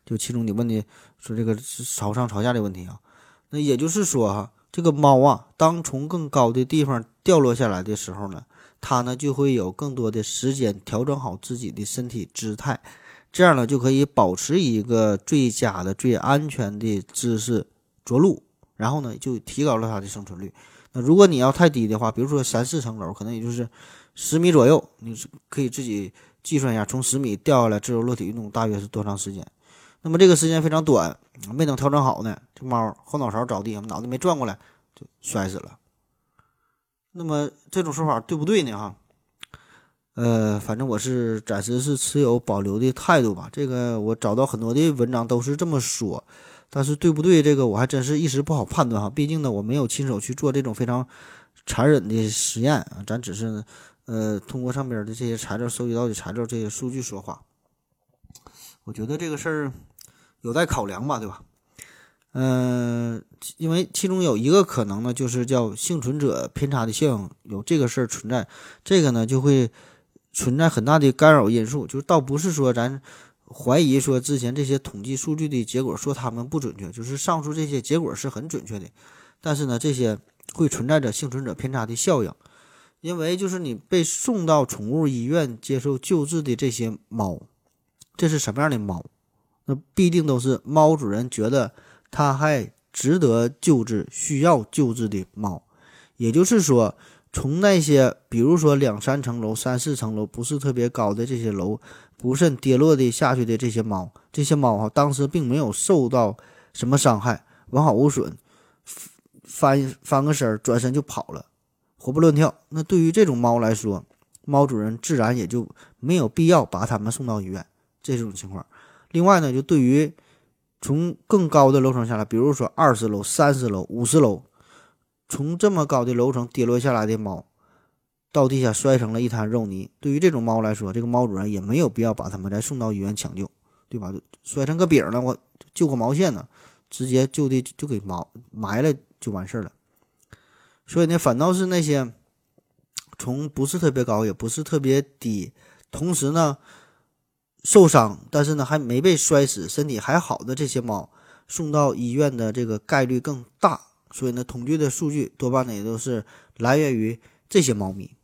就其中你问的说这个朝上朝下的问题啊，那也就是说哈，这个猫啊，当从更高的地方掉落下来的时候呢，它呢就会有更多的时间调整好自己的身体姿态，这样呢就可以保持一个最佳的、最安全的姿势着陆，然后呢就提高了它的生存率。那如果你要太低的话，比如说三四层楼，可能也就是十米左右，你是可以自己计算一下，从十米掉下来自由落体运动大约是多长时间。那么这个时间非常短，没等调整好呢，这猫后脑勺着地，脑袋没转过来就摔死了。那么这种说法对不对呢？哈，呃，反正我是暂时是持有保留的态度吧。这个我找到很多的文章都是这么说。但是对不对，这个我还真是一时不好判断哈。毕竟呢，我没有亲手去做这种非常残忍的实验啊，咱只是呃通过上边的这些材料收集到的材料、这些数据说话。我觉得这个事儿有待考量吧，对吧？嗯，因为其中有一个可能呢，就是叫幸存者偏差的效应，有这个事儿存在，这个呢就会存在很大的干扰因素，就倒不是说咱。怀疑说之前这些统计数据的结果说他们不准确，就是上述这些结果是很准确的，但是呢，这些会存在着幸存者偏差的效应，因为就是你被送到宠物医院接受救治的这些猫，这是什么样的猫？那必定都是猫主人觉得它还值得救治、需要救治的猫，也就是说，从那些比如说两三层楼、三四层楼不是特别高的这些楼。不慎跌落的下去的这些猫，这些猫哈，当时并没有受到什么伤害，完好无损，翻翻个身儿，转身就跑了，活蹦乱跳。那对于这种猫来说，猫主人自然也就没有必要把它们送到医院。这种情况，另外呢，就对于从更高的楼层下来，比如说二十楼、三十楼、五十楼，从这么高的楼层跌落下来的猫。到地下摔成了一滩肉泥。对于这种猫来说，这个猫主人也没有必要把它们再送到医院抢救，对吧？摔成个饼了，我救个毛线呢？直接就地就给埋埋了就完事儿了。所以呢，反倒是那些从不是特别高，也不是特别低，同时呢受伤，但是呢还没被摔死，身体还好的这些猫，送到医院的这个概率更大。所以呢，统计的数据多半呢也都是来源于这些猫咪。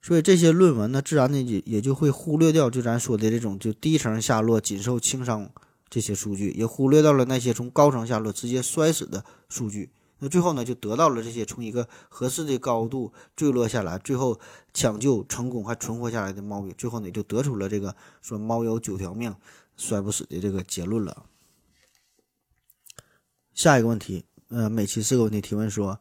所以这些论文呢，自然的也也就会忽略掉，就咱说的这种就低层下落仅受轻伤这些数据，也忽略到了那些从高层下落直接摔死的数据。那最后呢，就得到了这些从一个合适的高度坠落下来，最后抢救成功还存活下来的猫咪，最后呢就得出了这个说猫有九条命，摔不死的这个结论了。下一个问题，呃，每期四个问题提问说，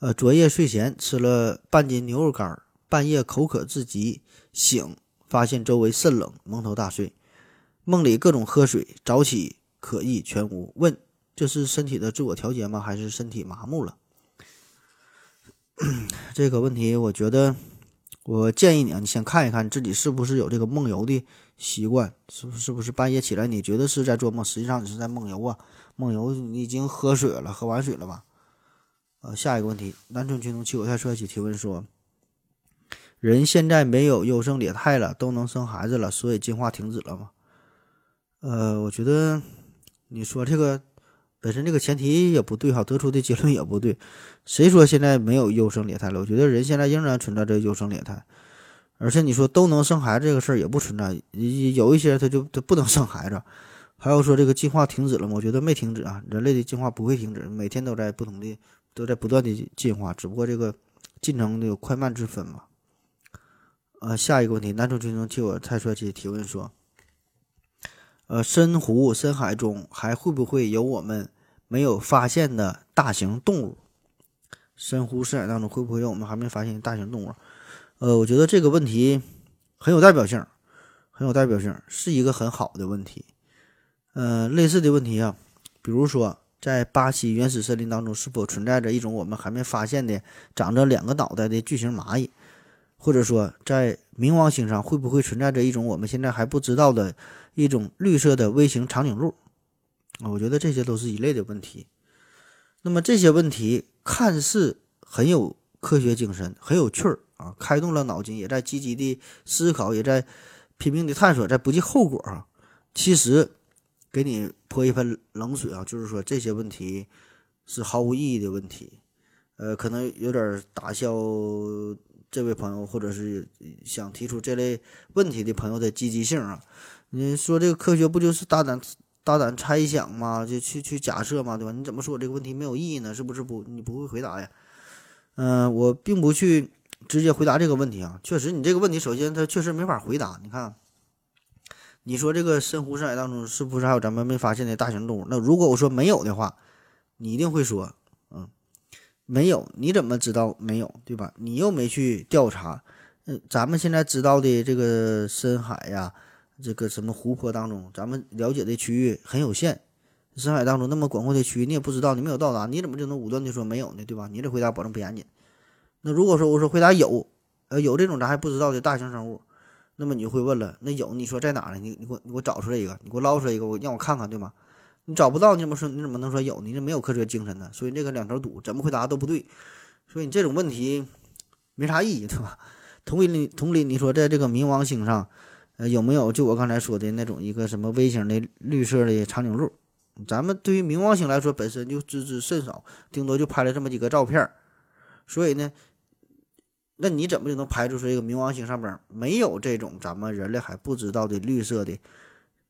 呃，昨夜睡前吃了半斤牛肉干。半夜口渴至极，醒发现周围甚冷，蒙头大睡，梦里各种喝水，早起可意全无。问：这是身体的自我调节吗？还是身体麻木了？这个问题，我觉得，我建议你啊，你先看一看自己是不是有这个梦游的习惯，是不是不是半夜起来你觉得是在做梦，实际上你是在梦游啊？梦游你已经喝水了，喝完水了吧？呃，下一个问题，南村群众七五太帅气提问说。人现在没有优胜劣汰了，都能生孩子了，所以进化停止了吗？呃，我觉得你说这个本身这个前提也不对哈，得出的结论也不对。谁说现在没有优胜劣汰了？我觉得人现在仍然存在着优胜劣汰，而且你说都能生孩子这个事儿也不存在，有一些他就他不能生孩子。还有说这个进化停止了吗？我觉得没停止啊，人类的进化不会停止，每天都在不同的都在不断的进化，只不过这个进程有快慢之分嘛。呃，下一个问题，男主群众替我太帅气提问说：，呃，深湖深海中还会不会有我们没有发现的大型动物？深湖深海当中会不会有我们还没发现的大型动物？呃，我觉得这个问题很有代表性，很有代表性，是一个很好的问题。呃，类似的问题啊，比如说在巴西原始森林当中，是否存在着一种我们还没发现的长着两个脑袋的巨型蚂蚁？或者说，在冥王星上会不会存在着一种我们现在还不知道的一种绿色的微型长颈鹿？啊，我觉得这些都是一类的问题。那么这些问题看似很有科学精神，很有趣儿啊，开动了脑筋，也在积极的思考，也在拼命的探索，在不计后果啊。其实给你泼一盆冷水啊，就是说这些问题是毫无意义的问题，呃，可能有点打消这位朋友或者是想提出这类问题的朋友的积极性啊。你说这个科学不就是大胆？大胆猜想嘛，就去去假设嘛，对吧？你怎么说我这个问题没有意义呢？是不是不你不会回答呀？嗯，我并不去直接回答这个问题啊。确实，你这个问题首先它确实没法回答。你看，你说这个深湖深海当中是不是还有咱们没发现的大型动物？那如果我说没有的话，你一定会说，嗯，没有。你怎么知道没有？对吧？你又没去调查。嗯，咱们现在知道的这个深海呀。这个什么湖泊当中，咱们了解的区域很有限，深海当中那么广阔的区域，你也不知道，你没有到达，你怎么就能武断的说没有呢？对吧？你这回答保证不严谨。那如果说我说回答有，呃，有这种咱还不知道的大型生物，那么你就会问了，那有你说在哪呢？你你给我你给我找出来一个，你给我捞出来一个，我让我看看，对吗？你找不到，你怎么说？你怎么能说有？你这没有科学精神呢？所以这个两头堵，怎么回答都不对。所以你这种问题没啥意义，对吧？同理，同理，你说在这个冥王星上。呃，有没有就我刚才说的那种一个什么微型的绿色的长颈鹿？咱们对于冥王星来说，本身就知之甚少，顶多就拍了这么几个照片所以呢，那你怎么就能排除出这个冥王星上边没有这种咱们人类还不知道的绿色的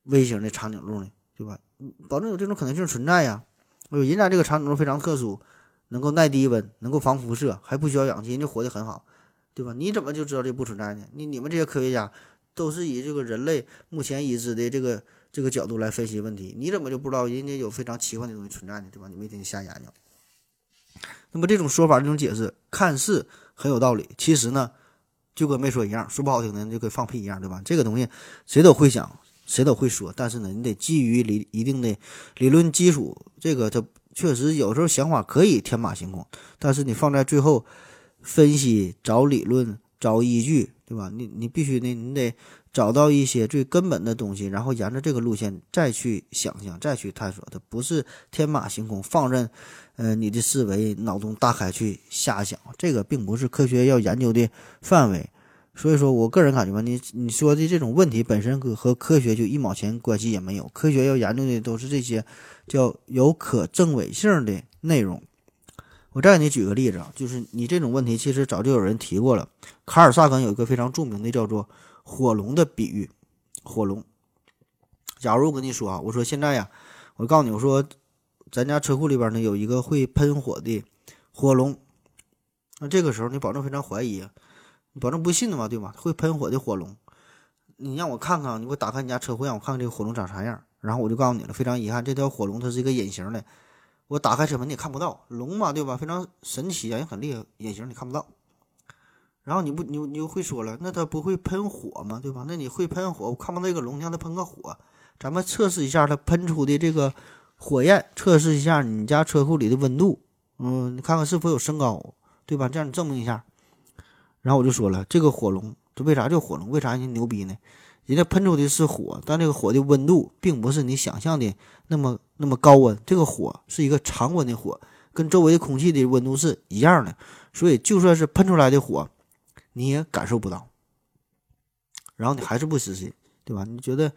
微型的长颈鹿呢？对吧？保证有这种可能性存在呀。人家这个长颈鹿非常特殊，能够耐低温，能够防辐射，还不需要氧气，人家活得很好，对吧？你怎么就知道这不存在呢？你你们这些科学家。都是以这个人类目前已知的这个这个角度来分析问题，你怎么就不知道人家有非常奇幻的东西存在呢？对吧？你没听瞎研究。那么这种说法、这种解释看似很有道理，其实呢就跟没说一样，说不好听的就跟放屁一样，对吧？这个东西谁都会想，谁都会说，但是呢，你得基于理一定的理论基础，这个它确实有时候想法可以天马行空，但是你放在最后分析、找理论、找依据。对吧？你你必须得你得找到一些最根本的东西，然后沿着这个路线再去想象，再去探索。它不是天马行空，放任，呃，你的思维脑洞大开去瞎想，这个并不是科学要研究的范围。所以说我个人感觉吧，你你说的这种问题本身和和科学就一毛钱关系也没有。科学要研究的都是这些叫有可证伪性的内容。我再给你举个例子啊，就是你这种问题其实早就有人提过了。卡尔萨根有一个非常著名的叫做火龙的比喻。火龙，假如我跟你说啊，我说现在呀，我告诉你，我说咱家车库里边呢有一个会喷火的火龙，那这个时候你保证非常怀疑，你保证不信的嘛，对吧？会喷火的火龙，你让我看看，你给我打开你家车库，让我看看这个火龙长啥样，然后我就告诉你了，非常遗憾，这条火龙它是一个隐形的。我打开车门你也看不到龙嘛，对吧？非常神奇啊，也很厉害，隐形你看不到。然后你不你你就会说了，那它不会喷火吗？对吧？那你会喷火，我看不到这个龙，让它喷个火，咱们测试一下它喷出的这个火焰，测试一下你家车库里的温度，嗯，你看看是否有升高，对吧？这样你证明一下。然后我就说了，这个火龙，这为啥叫火龙？为啥人家牛逼呢？人家喷出的是火，但这个火的温度并不是你想象的那么那么高温。这个火是一个常温的火，跟周围的空气的温度是一样的，所以就算是喷出来的火，你也感受不到。然后你还是不死心，对吧？你觉得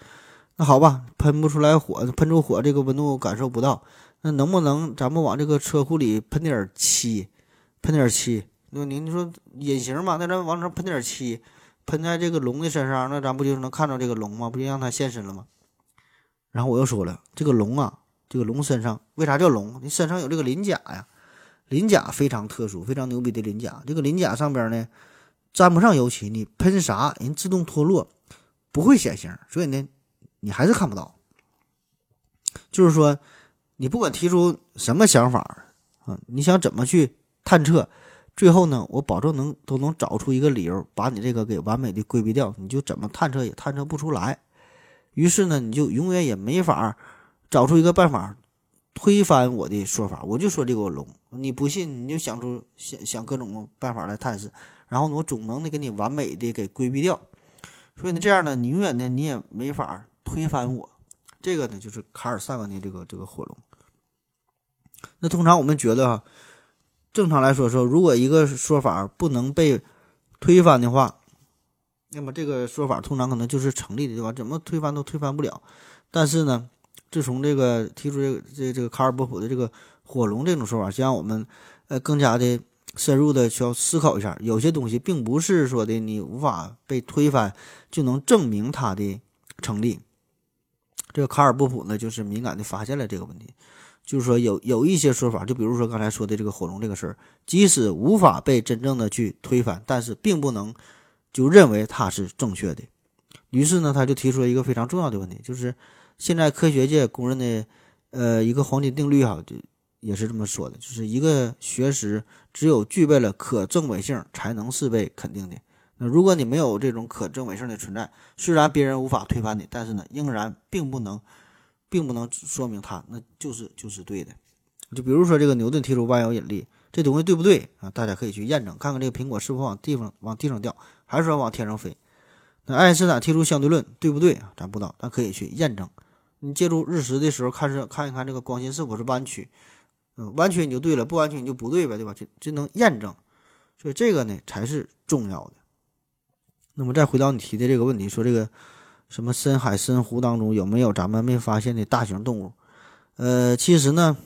那好吧，喷不出来火，喷出火这个温度感受不到，那能不能咱们往这个车库里喷点漆？喷点漆？那您说隐形嘛？那咱往上喷点漆。喷在这个龙的身上，那咱不就能看到这个龙吗？不就让它现身了吗？然后我又说了，这个龙啊，这个龙身上为啥叫龙？你身上有这个鳞甲呀，鳞甲非常特殊，非常牛逼的鳞甲。这个鳞甲上边呢，沾不上油漆，你喷啥人自动脱落，不会显形，所以呢，你还是看不到。就是说，你不管提出什么想法啊，你想怎么去探测？最后呢，我保证能都能找出一个理由，把你这个给完美的规避掉，你就怎么探测也探测不出来。于是呢，你就永远也没法找出一个办法推翻我的说法。我就说这个龙，你不信你就想出想想各种办法来探视，然后，我总能的给你完美的给规避掉。所以呢，这样呢，你永远呢你也没法推翻我。这个呢，就是卡尔萨根的这个这个火龙。那通常我们觉得啊。正常来说说，如果一个说法不能被推翻的话，那么这个说法通常可能就是成立的，对吧？怎么推翻都推翻不了。但是呢，自从这个提出这个这这个卡尔波普的这个火龙这种说法，先让我们呃更加的深入的需要思考一下，有些东西并不是说的你无法被推翻就能证明它的成立。这个卡尔波普呢，就是敏感的发现了这个问题，就是说有有一些说法，就比如说刚才说的这个火龙这个事儿，即使无法被真正的去推翻，但是并不能就认为它是正确的。于是呢，他就提出了一个非常重要的问题，就是现在科学界公认的呃一个黄金定律哈，就也是这么说的，就是一个学识只有具备了可证伪性，才能是被肯定的。如果你没有这种可证伪性的存在，虽然别人无法推翻你，但是呢，仍然并不能，并不能说明它那就是就是对的。就比如说这个牛顿提出万有引力，这东西对不对啊？大家可以去验证，看看这个苹果是否往地方往地上掉，还是说往天上飞。那爱因斯坦提出相对论，对不对啊？咱不知道，咱可以去验证。你借助日食的时候看是看一看这个光线是否是弯曲，嗯，弯曲你就对了，不弯曲你就不对呗，对吧？就就能验证。所以这个呢才是重要的。那么再回到你提的这个问题，说这个什么深海深湖当中有没有咱们没发现的大型动物？呃，其实呢，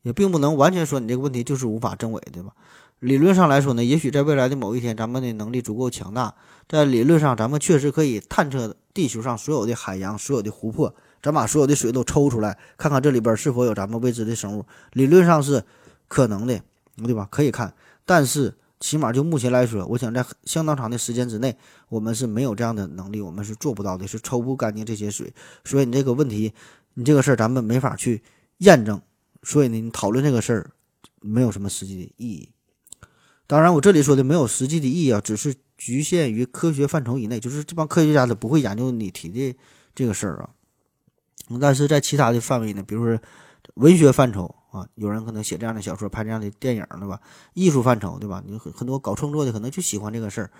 也并不能完全说你这个问题就是无法证伪，对吧？理论上来说呢，也许在未来的某一天，咱们的能力足够强大，在理论上咱们确实可以探测地球上所有的海洋、所有的湖泊，咱把所有的水都抽出来，看看这里边是否有咱们未知的生物。理论上是可能的，对吧？可以看，但是。起码就目前来说，我想在相当长的时间之内，我们是没有这样的能力，我们是做不到的，是抽不干净这些水。所以你这个问题，你这个事儿咱们没法去验证。所以呢，你讨论这个事儿没有什么实际的意义。当然，我这里说的没有实际的意义啊，只是局限于科学范畴以内，就是这帮科学家都不会研究你提的这个事儿啊。但是在其他的范围呢，比如说文学范畴。啊，有人可能写这样的小说，拍这样的电影，对吧？艺术范畴，对吧？你很很多搞创作的可能就喜欢这个事儿，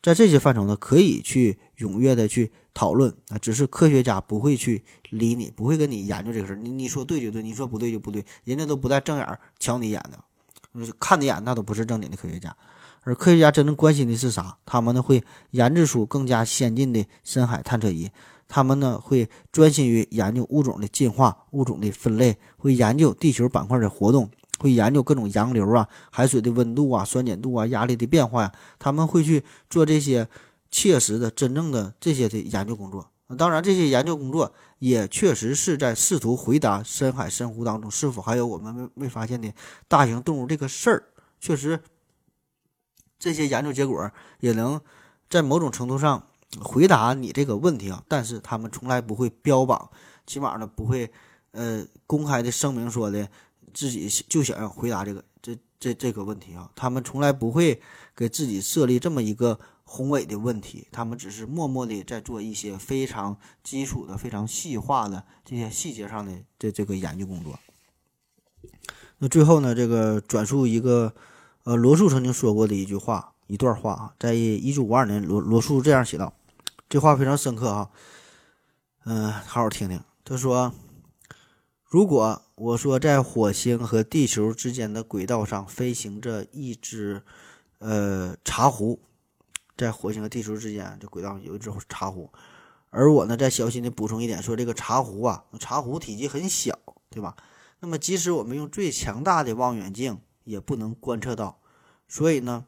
在这些范畴呢，可以去踊跃的去讨论啊。只是科学家不会去理你，不会跟你研究这个事儿。你你说对就对，你说不对就不对，人家都不带正眼瞧你眼的，看你眼那都不是正经的科学家。而科学家真正关心的是啥？他们呢会研制出更加先进的深海探测仪。他们呢会专心于研究物种的进化、物种的分类，会研究地球板块的活动，会研究各种洋流啊、海水的温度啊、酸碱度啊、压力的变化呀。他们会去做这些切实的、真正的这些的研究工作。当然，这些研究工作也确实是在试图回答深海深湖当中是否还有我们未未发现的大型动物这个事儿。确实，这些研究结果也能在某种程度上。回答你这个问题啊，但是他们从来不会标榜，起码呢不会，呃，公开的声明说的自己就想要回答这个这这这个问题啊，他们从来不会给自己设立这么一个宏伟的问题，他们只是默默的在做一些非常基础的、非常细化的这些细节上的这这个研究工作。那最后呢，这个转述一个，呃，罗素曾经说过的一句话，一段话啊，在一九五二年，罗罗素这样写道。这话非常深刻啊，嗯，好好听听。他说：“如果我说在火星和地球之间的轨道上飞行着一只呃茶壶，在火星和地球之间这轨道有一只茶壶，而我呢再小心的补充一点，说这个茶壶啊，茶壶体积很小，对吧？那么即使我们用最强大的望远镜也不能观测到，所以呢。”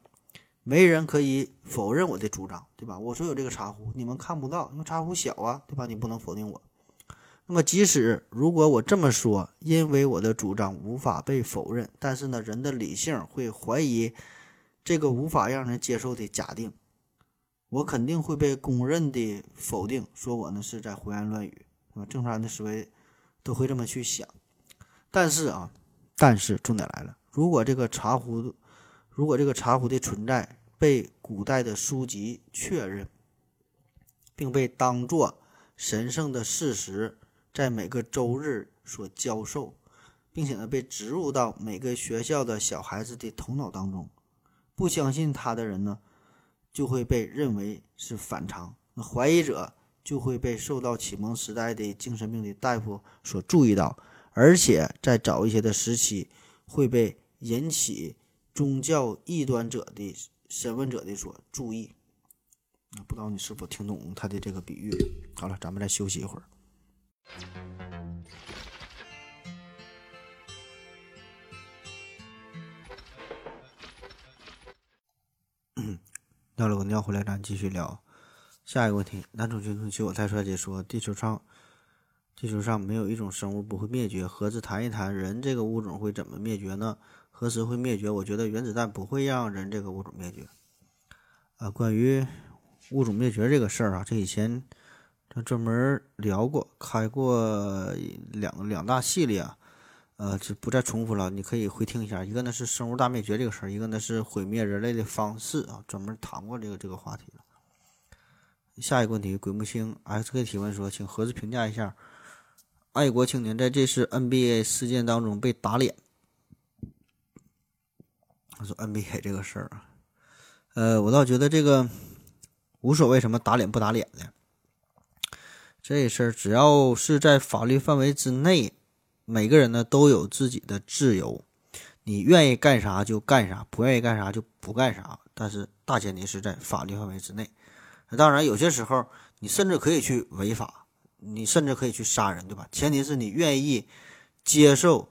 没人可以否认我的主张，对吧？我说有这个茶壶，你们看不到，因为茶壶小啊，对吧？你不能否定我。那么，即使如果我这么说，因为我的主张无法被否认，但是呢，人的理性会怀疑这个无法让人接受的假定，我肯定会被公认的否定，说我呢是在胡言乱语，对吧？正常人的思维都会这么去想。但是啊，但是重点来了，如果这个茶壶。如果这个茶壶的存在被古代的书籍确认，并被当作神圣的事实，在每个周日所教授，并且呢被植入到每个学校的小孩子的头脑当中，不相信他的人呢，就会被认为是反常；那怀疑者就会被受到启蒙时代的精神病的大夫所注意到，而且在早一些的时期会被引起。宗教异端者的审问者的说注意。啊，不知道你是否听懂他的这个比喻？好了，咱们再休息一会儿。尿了个尿回来，咱继续聊下一个问题。男主军气我太帅解说：地球上，地球上没有一种生物不会灭绝，何子谈一谈人这个物种会怎么灭绝呢？何时会灭绝？我觉得原子弹不会让人这个物种灭绝。啊，关于物种灭绝这个事儿啊，这以前这专门聊过，开过两两大系列啊。呃，就不再重复了，你可以回听一下。一个呢是生物大灭绝这个事儿，一个呢是毁灭人类的方式啊，专门谈过这个这个话题了。下一个问题，鬼木星 X K 提问说，请盒子评价一下爱国青年在这次 NBA 事件当中被打脸。他说 NBA 这个事儿啊，呃，我倒觉得这个无所谓什么打脸不打脸的，这事儿只要是在法律范围之内。每个人呢都有自己的自由，你愿意干啥就干啥，不愿意干啥就不干啥。但是大前提是在法律范围之内。当然有些时候你甚至可以去违法，你甚至可以去杀人，对吧？前提是你愿意接受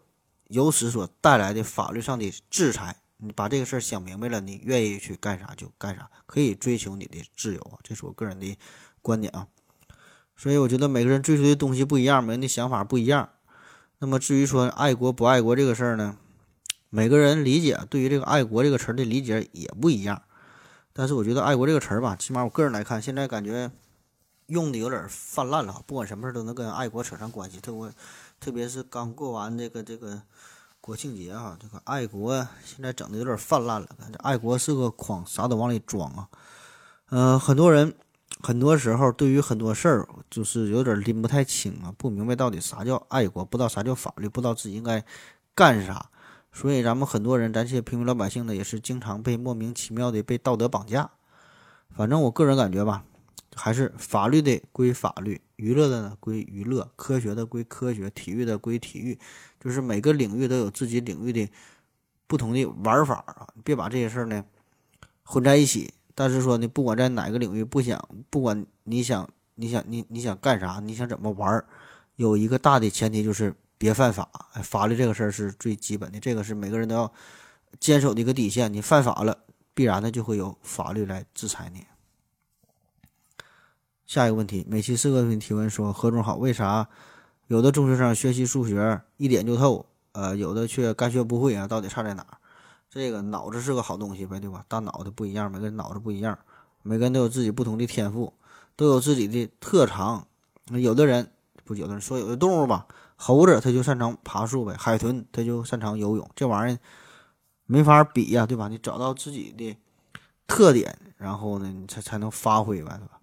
由此所带来的法律上的制裁。你把这个事儿想明白了，你愿意去干啥就干啥，可以追求你的自由啊。这是我个人的观点啊。所以我觉得每个人追求的东西不一样，每个人的想法不一样。那么至于说爱国不爱国这个事儿呢，每个人理解对于这个爱国这个词儿的理解也不一样。但是我觉得爱国这个词儿吧，起码我个人来看，现在感觉用的有点泛滥了。不管什么事都能跟爱国扯上关系，特我特别是刚过完这个这个国庆节哈，这个爱国现在整的有点泛滥了。感觉爱国是个筐，啥都往里装啊。嗯，很多人。很多时候，对于很多事儿，就是有点拎不太清啊，不明白到底啥叫爱国，不知道啥叫法律，不知道自己应该干啥。所以，咱们很多人，咱这些平民老百姓呢，也是经常被莫名其妙的被道德绑架。反正我个人感觉吧，还是法律的归法律，娱乐的呢归娱乐，科学的归科学，体育的归体育，就是每个领域都有自己领域的不同的玩法啊，别把这些事儿呢混在一起。但是说呢，不管在哪个领域，不想不管你想你想你你想干啥，你想怎么玩儿，有一个大的前提就是别犯法。法律这个事儿是最基本的，这个是每个人都要坚守的一个底线。你犯法了，必然的就会有法律来制裁你。下一个问题，每期四个问题提问说何总好，为啥有的中学生学习数学一点就透，呃，有的却干学不会啊？到底差在哪儿？这个脑子是个好东西呗，对吧？大脑袋不一样，每个人脑子不一样，每个人都有自己不同的天赋，都有自己的特长。有的人不，有的人说有的动物吧，猴子它就擅长爬树呗，海豚它就擅长游泳，这玩意儿没法比呀，对吧？你找到自己的特点，然后呢，你才才能发挥呗，对吧？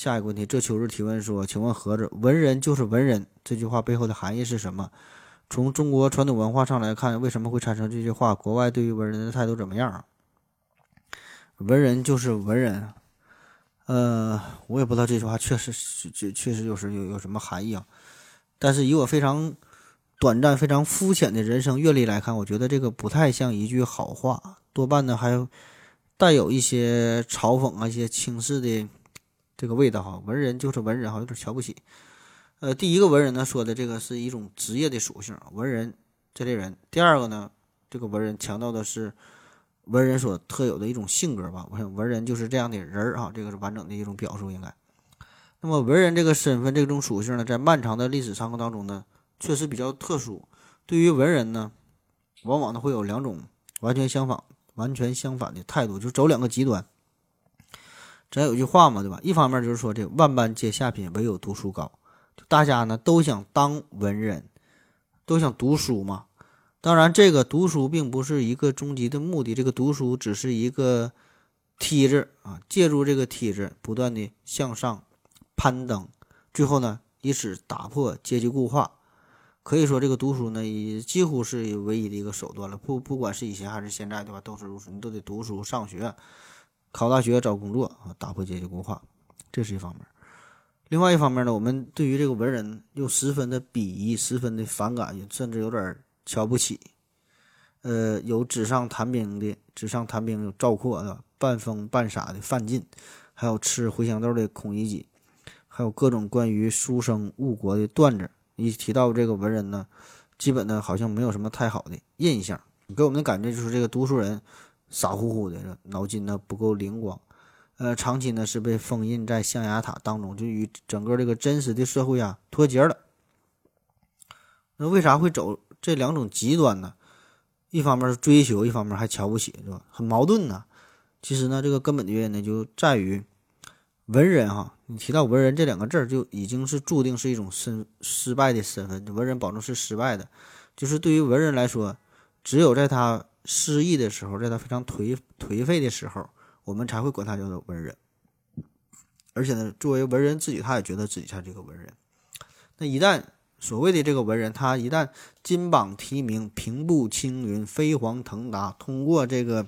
下一个问题，这秋日提问说，请问盒子，文人就是文人这句话背后的含义是什么？从中国传统文化上来看，为什么会产生这句话？国外对于文人的态度怎么样？文人就是文人，呃，我也不知道这句话确实确确实有时有有什么含义啊。但是以我非常短暂、非常肤浅的人生阅历来看，我觉得这个不太像一句好话，多半呢还带有一些嘲讽啊、一些轻视的这个味道哈。文人就是文人，好有点瞧不起。呃，第一个文人呢说的这个是一种职业的属性，文人这类人。第二个呢，这个文人强调的是文人所特有的一种性格吧。我想文人就是这样的人儿啊，这个是完整的一种表述应该。那么文人这个身份这种属性呢，在漫长的历史长河当中呢，确实比较特殊。对于文人呢，往往呢会有两种完全相反、完全相反的态度，就走两个极端。咱有句话嘛，对吧？一方面就是说这万般皆下品，唯有读书高。大家呢都想当文人，都想读书嘛。当然，这个读书并不是一个终极的目的，这个读书只是一个梯子啊，借助这个梯子不断的向上攀登，最后呢，以此打破阶级固化。可以说，这个读书呢，也几乎是唯一的一个手段了。不，不管是以前还是现在，对吧？都是如此，你都得读书、上学、考大学、找工作啊，打破阶级固化，这是一方面。另外一方面呢，我们对于这个文人又十分的鄙夷，十分的反感，甚至有点瞧不起。呃，有纸上谈兵的，纸上谈兵有赵括的，半疯半傻的范进，还有吃茴香豆的孔乙己，还有各种关于书生误国的段子。一提到这个文人呢，基本呢好像没有什么太好的印象，给我们的感觉就是这个读书人傻乎乎的，脑筋呢不够灵光，呃，长期呢是被封印在象牙塔当中，就与整个这个真实的社会啊脱节了。那为啥会走这两种极端呢？一方面是追求，一方面还瞧不起，是吧？很矛盾呢。其实呢，这个根本的原因呢，就在于文人哈。你提到文人这两个字儿，就已经是注定是一种身失败的身份。文人保证是失败的，就是对于文人来说，只有在他失意的时候，在他非常颓颓废的时候，我们才会管他叫做文人。而且呢，作为文人自己，他也觉得自己才是个文人。那一旦所谓的这个文人，他一旦金榜题名、平步青云、飞黄腾达，通过这个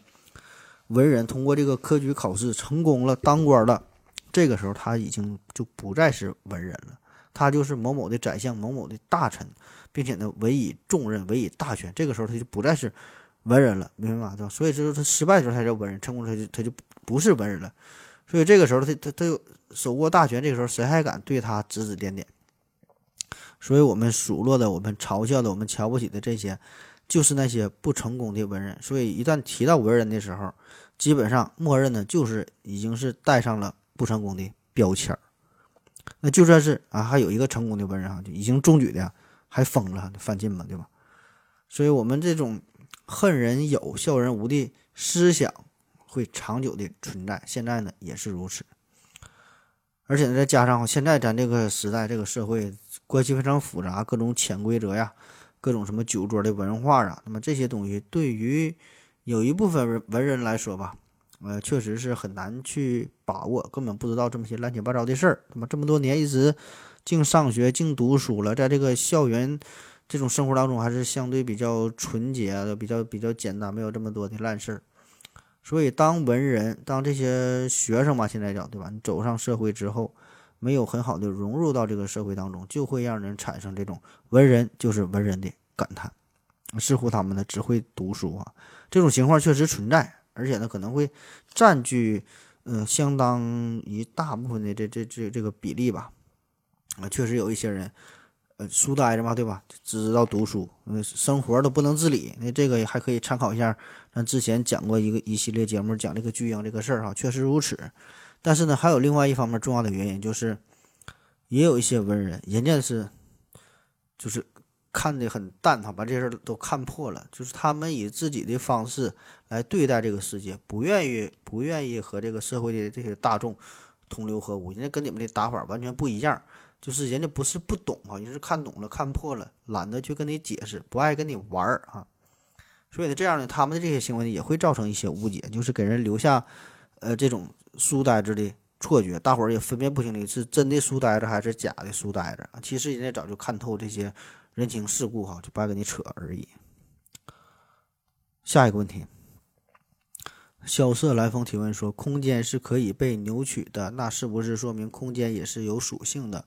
文人，通过这个科举考试成功了，当官了，这个时候他已经就不再是文人了，他就是某某的宰相、某某的大臣，并且呢委以重任、委以大权，这个时候他就不再是文人了，明白吗？对吧？所以就是他失败的时候才叫文人，成功他就他就不是文人了。所以这个时候他他他又手握大权，这个时候谁还敢对他指指点点？所以，我们数落的、我们嘲笑的、我们瞧不起的这些，就是那些不成功的文人。所以，一旦提到文人的时候，基本上默认的就是已经是带上了不成功的标签儿。那就算是啊，还有一个成功的文人啊，就已经中举的，还疯了，范进嘛，对吧？所以，我们这种恨人有、笑人无的思想会长久的存在。现在呢，也是如此。而且呢，再加上现在咱这个时代，这个社会关系非常复杂，各种潜规则呀，各种什么酒桌的文化啊，那么这些东西对于有一部分文文人来说吧，呃，确实是很难去把握，根本不知道这么些乱七八糟的事儿。那么这么多年一直净上学、净读书了，在这个校园这种生活当中，还是相对比较纯洁的，比较比较简单，没有这么多的烂事儿。所以，当文人，当这些学生嘛，现在讲对吧？你走上社会之后，没有很好的融入到这个社会当中，就会让人产生这种文人就是文人的感叹，似乎他们呢只会读书啊。这种情况确实存在，而且呢可能会占据嗯相当一大部分的这这这这个比例吧。啊，确实有一些人。书呆子嘛，对吧？只知道读书，嗯，生活都不能自理。那这个还可以参考一下，咱之前讲过一个一系列节目，讲这个巨婴这个事儿哈，确实如此。但是呢，还有另外一方面重要的原因，就是也有一些文人，人家是就是看的很淡哈，把这事儿都看破了，就是他们以自己的方式来对待这个世界，不愿意不愿意和这个社会的这些大众同流合污，人家跟你们的打法完全不一样。就是人家不是不懂啊，人是看懂了、看破了，懒得去跟你解释，不爱跟你玩儿啊。所以呢，这样呢，他们的这些行为呢，也会造成一些误解，就是给人留下呃这种书呆子的错觉，大伙儿也分辨不清你是真的书呆子还是假的书呆子。其实人家早就看透这些人情世故哈，就不爱跟你扯而已。下一个问题，萧瑟来风提问说：空间是可以被扭曲的，那是不是说明空间也是有属性的？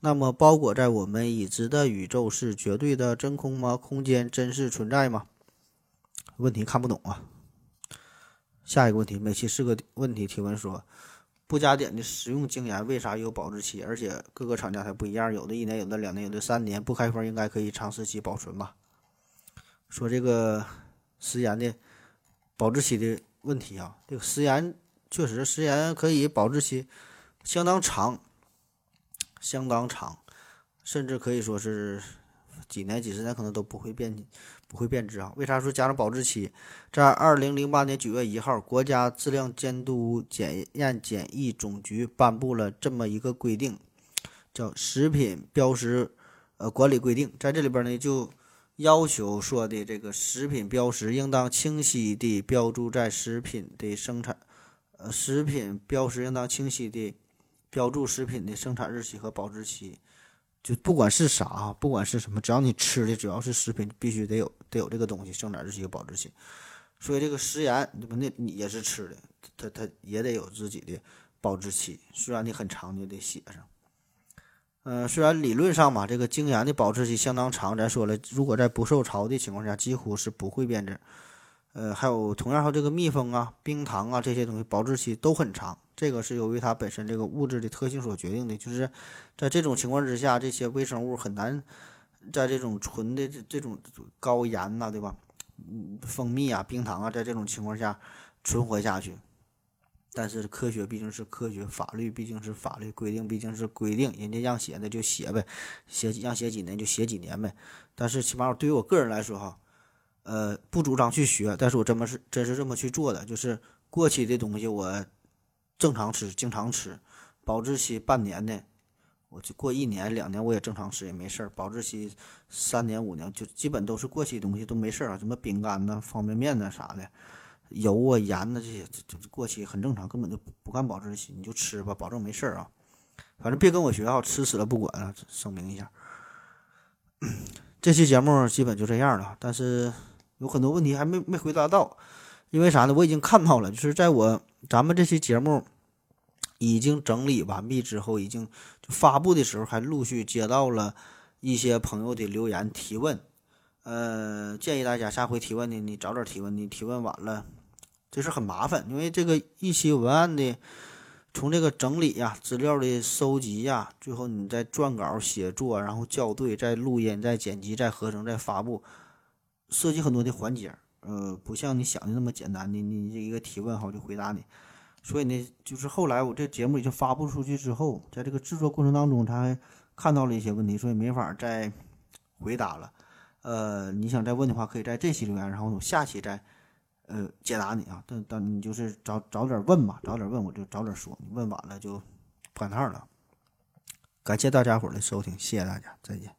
那么，包裹在我们已知的宇宙是绝对的真空吗？空间真是存在吗？问题看不懂啊。下一个问题，每期是个问题提问说，不加碘的食用精盐为啥有保质期？而且各个厂家还不一样，有的一年，有的两年，有的三年，不开封应该可以长时期保存吧？说这个食盐的保质期的问题啊，这个食盐确实食盐可以保质期相当长。相当长，甚至可以说是几年、几十年可能都不会变，不会变质啊？为啥说加上保质期？在二零零八年九月一号，国家质量监督检验检疫总局颁布了这么一个规定，叫《食品标识呃管理规定》。在这里边呢，就要求说的这个食品标识应当清晰地标注在食品的生产，呃，食品标识应当清晰地。标注食品的生产日期和保质期，就不管是啥，不管是什么，只要你吃的，只要是食品，必须得有得有这个东西，生产日期和保质期。所以这个食盐，那那你也是吃的，它它也得有自己的保质期，虽然你很长，你得写上。呃，虽然理论上嘛，这个精盐的保质期相当长，咱说了，如果在不受潮的情况下，几乎是不会变质。呃，还有同样，还有这个蜜蜂啊、冰糖啊这些东西，保质期都很长。这个是由于它本身这个物质的特性所决定的。就是在这种情况之下，这些微生物很难在这种纯的这这种高盐呐，对吧？嗯，蜂蜜啊、冰糖啊，在这种情况下存活下去。但是科学毕竟是科学，法律毕竟是法律，规定毕竟是规定，人家让写的就写呗，写让写几年就写几年呗。但是起码对于我个人来说哈。呃，不主张去学，但是我真么是真是这么去做的，就是过期的东西我正常吃，经常吃，保质期半年的，我就过一年两年我也正常吃也没事儿，保质期三年五年就基本都是过期东西都没事儿啊，什么饼干呐、方便面呐啥的，油啊盐呐这些，就过期很正常，根本就不看保质期，你就吃吧，保证没事儿啊，反正别跟我学啊，吃死了不管啊，声明一下。这期节目基本就这样了，但是。有很多问题还没没回答到，因为啥呢？我已经看到了，就是在我咱们这期节目已经整理完毕之后，已经就发布的时候，还陆续接到了一些朋友的留言提问。呃，建议大家下回提问呢，你早点提问，你提问晚了，这是很麻烦，因为这个一期文案的从这个整理呀、资料的收集呀，最后你再撰稿写作，然后校对、再录音、再剪辑、再合成、再发布。涉及很多的环节，呃，不像你想的那么简单的，你这一个提问好就回答你。所以呢，就是后来我这节目已经发布出去之后，在这个制作过程当中，他还看到了一些问题，所以没法再回答了。呃，你想再问的话，可以在这期留言，然后我下期再呃解答你啊。但但你就是早早点问嘛，早点问我就早点说，你问晚了就不赶趟了。感谢大家伙的收听，谢谢大家，再见。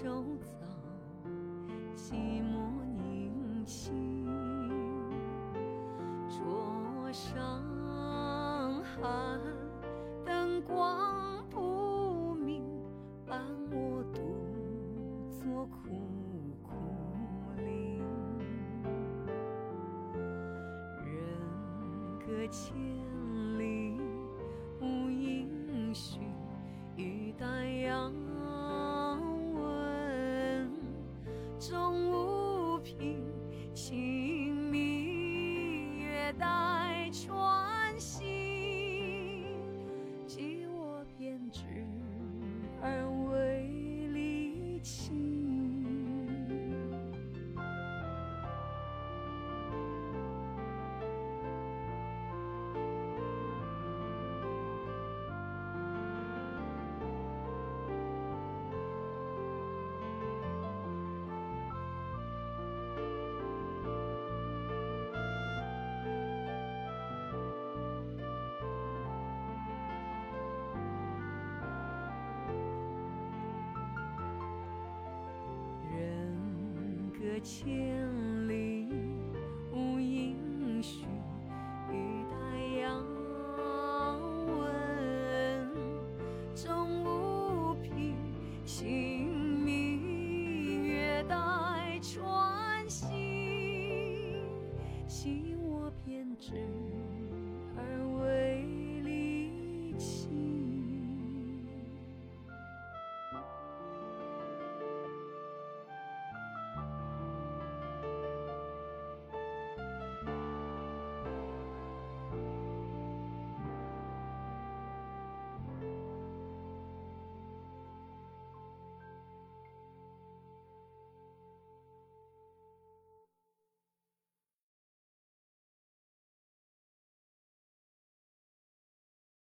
收藏寂寞宁静桌上寒灯光里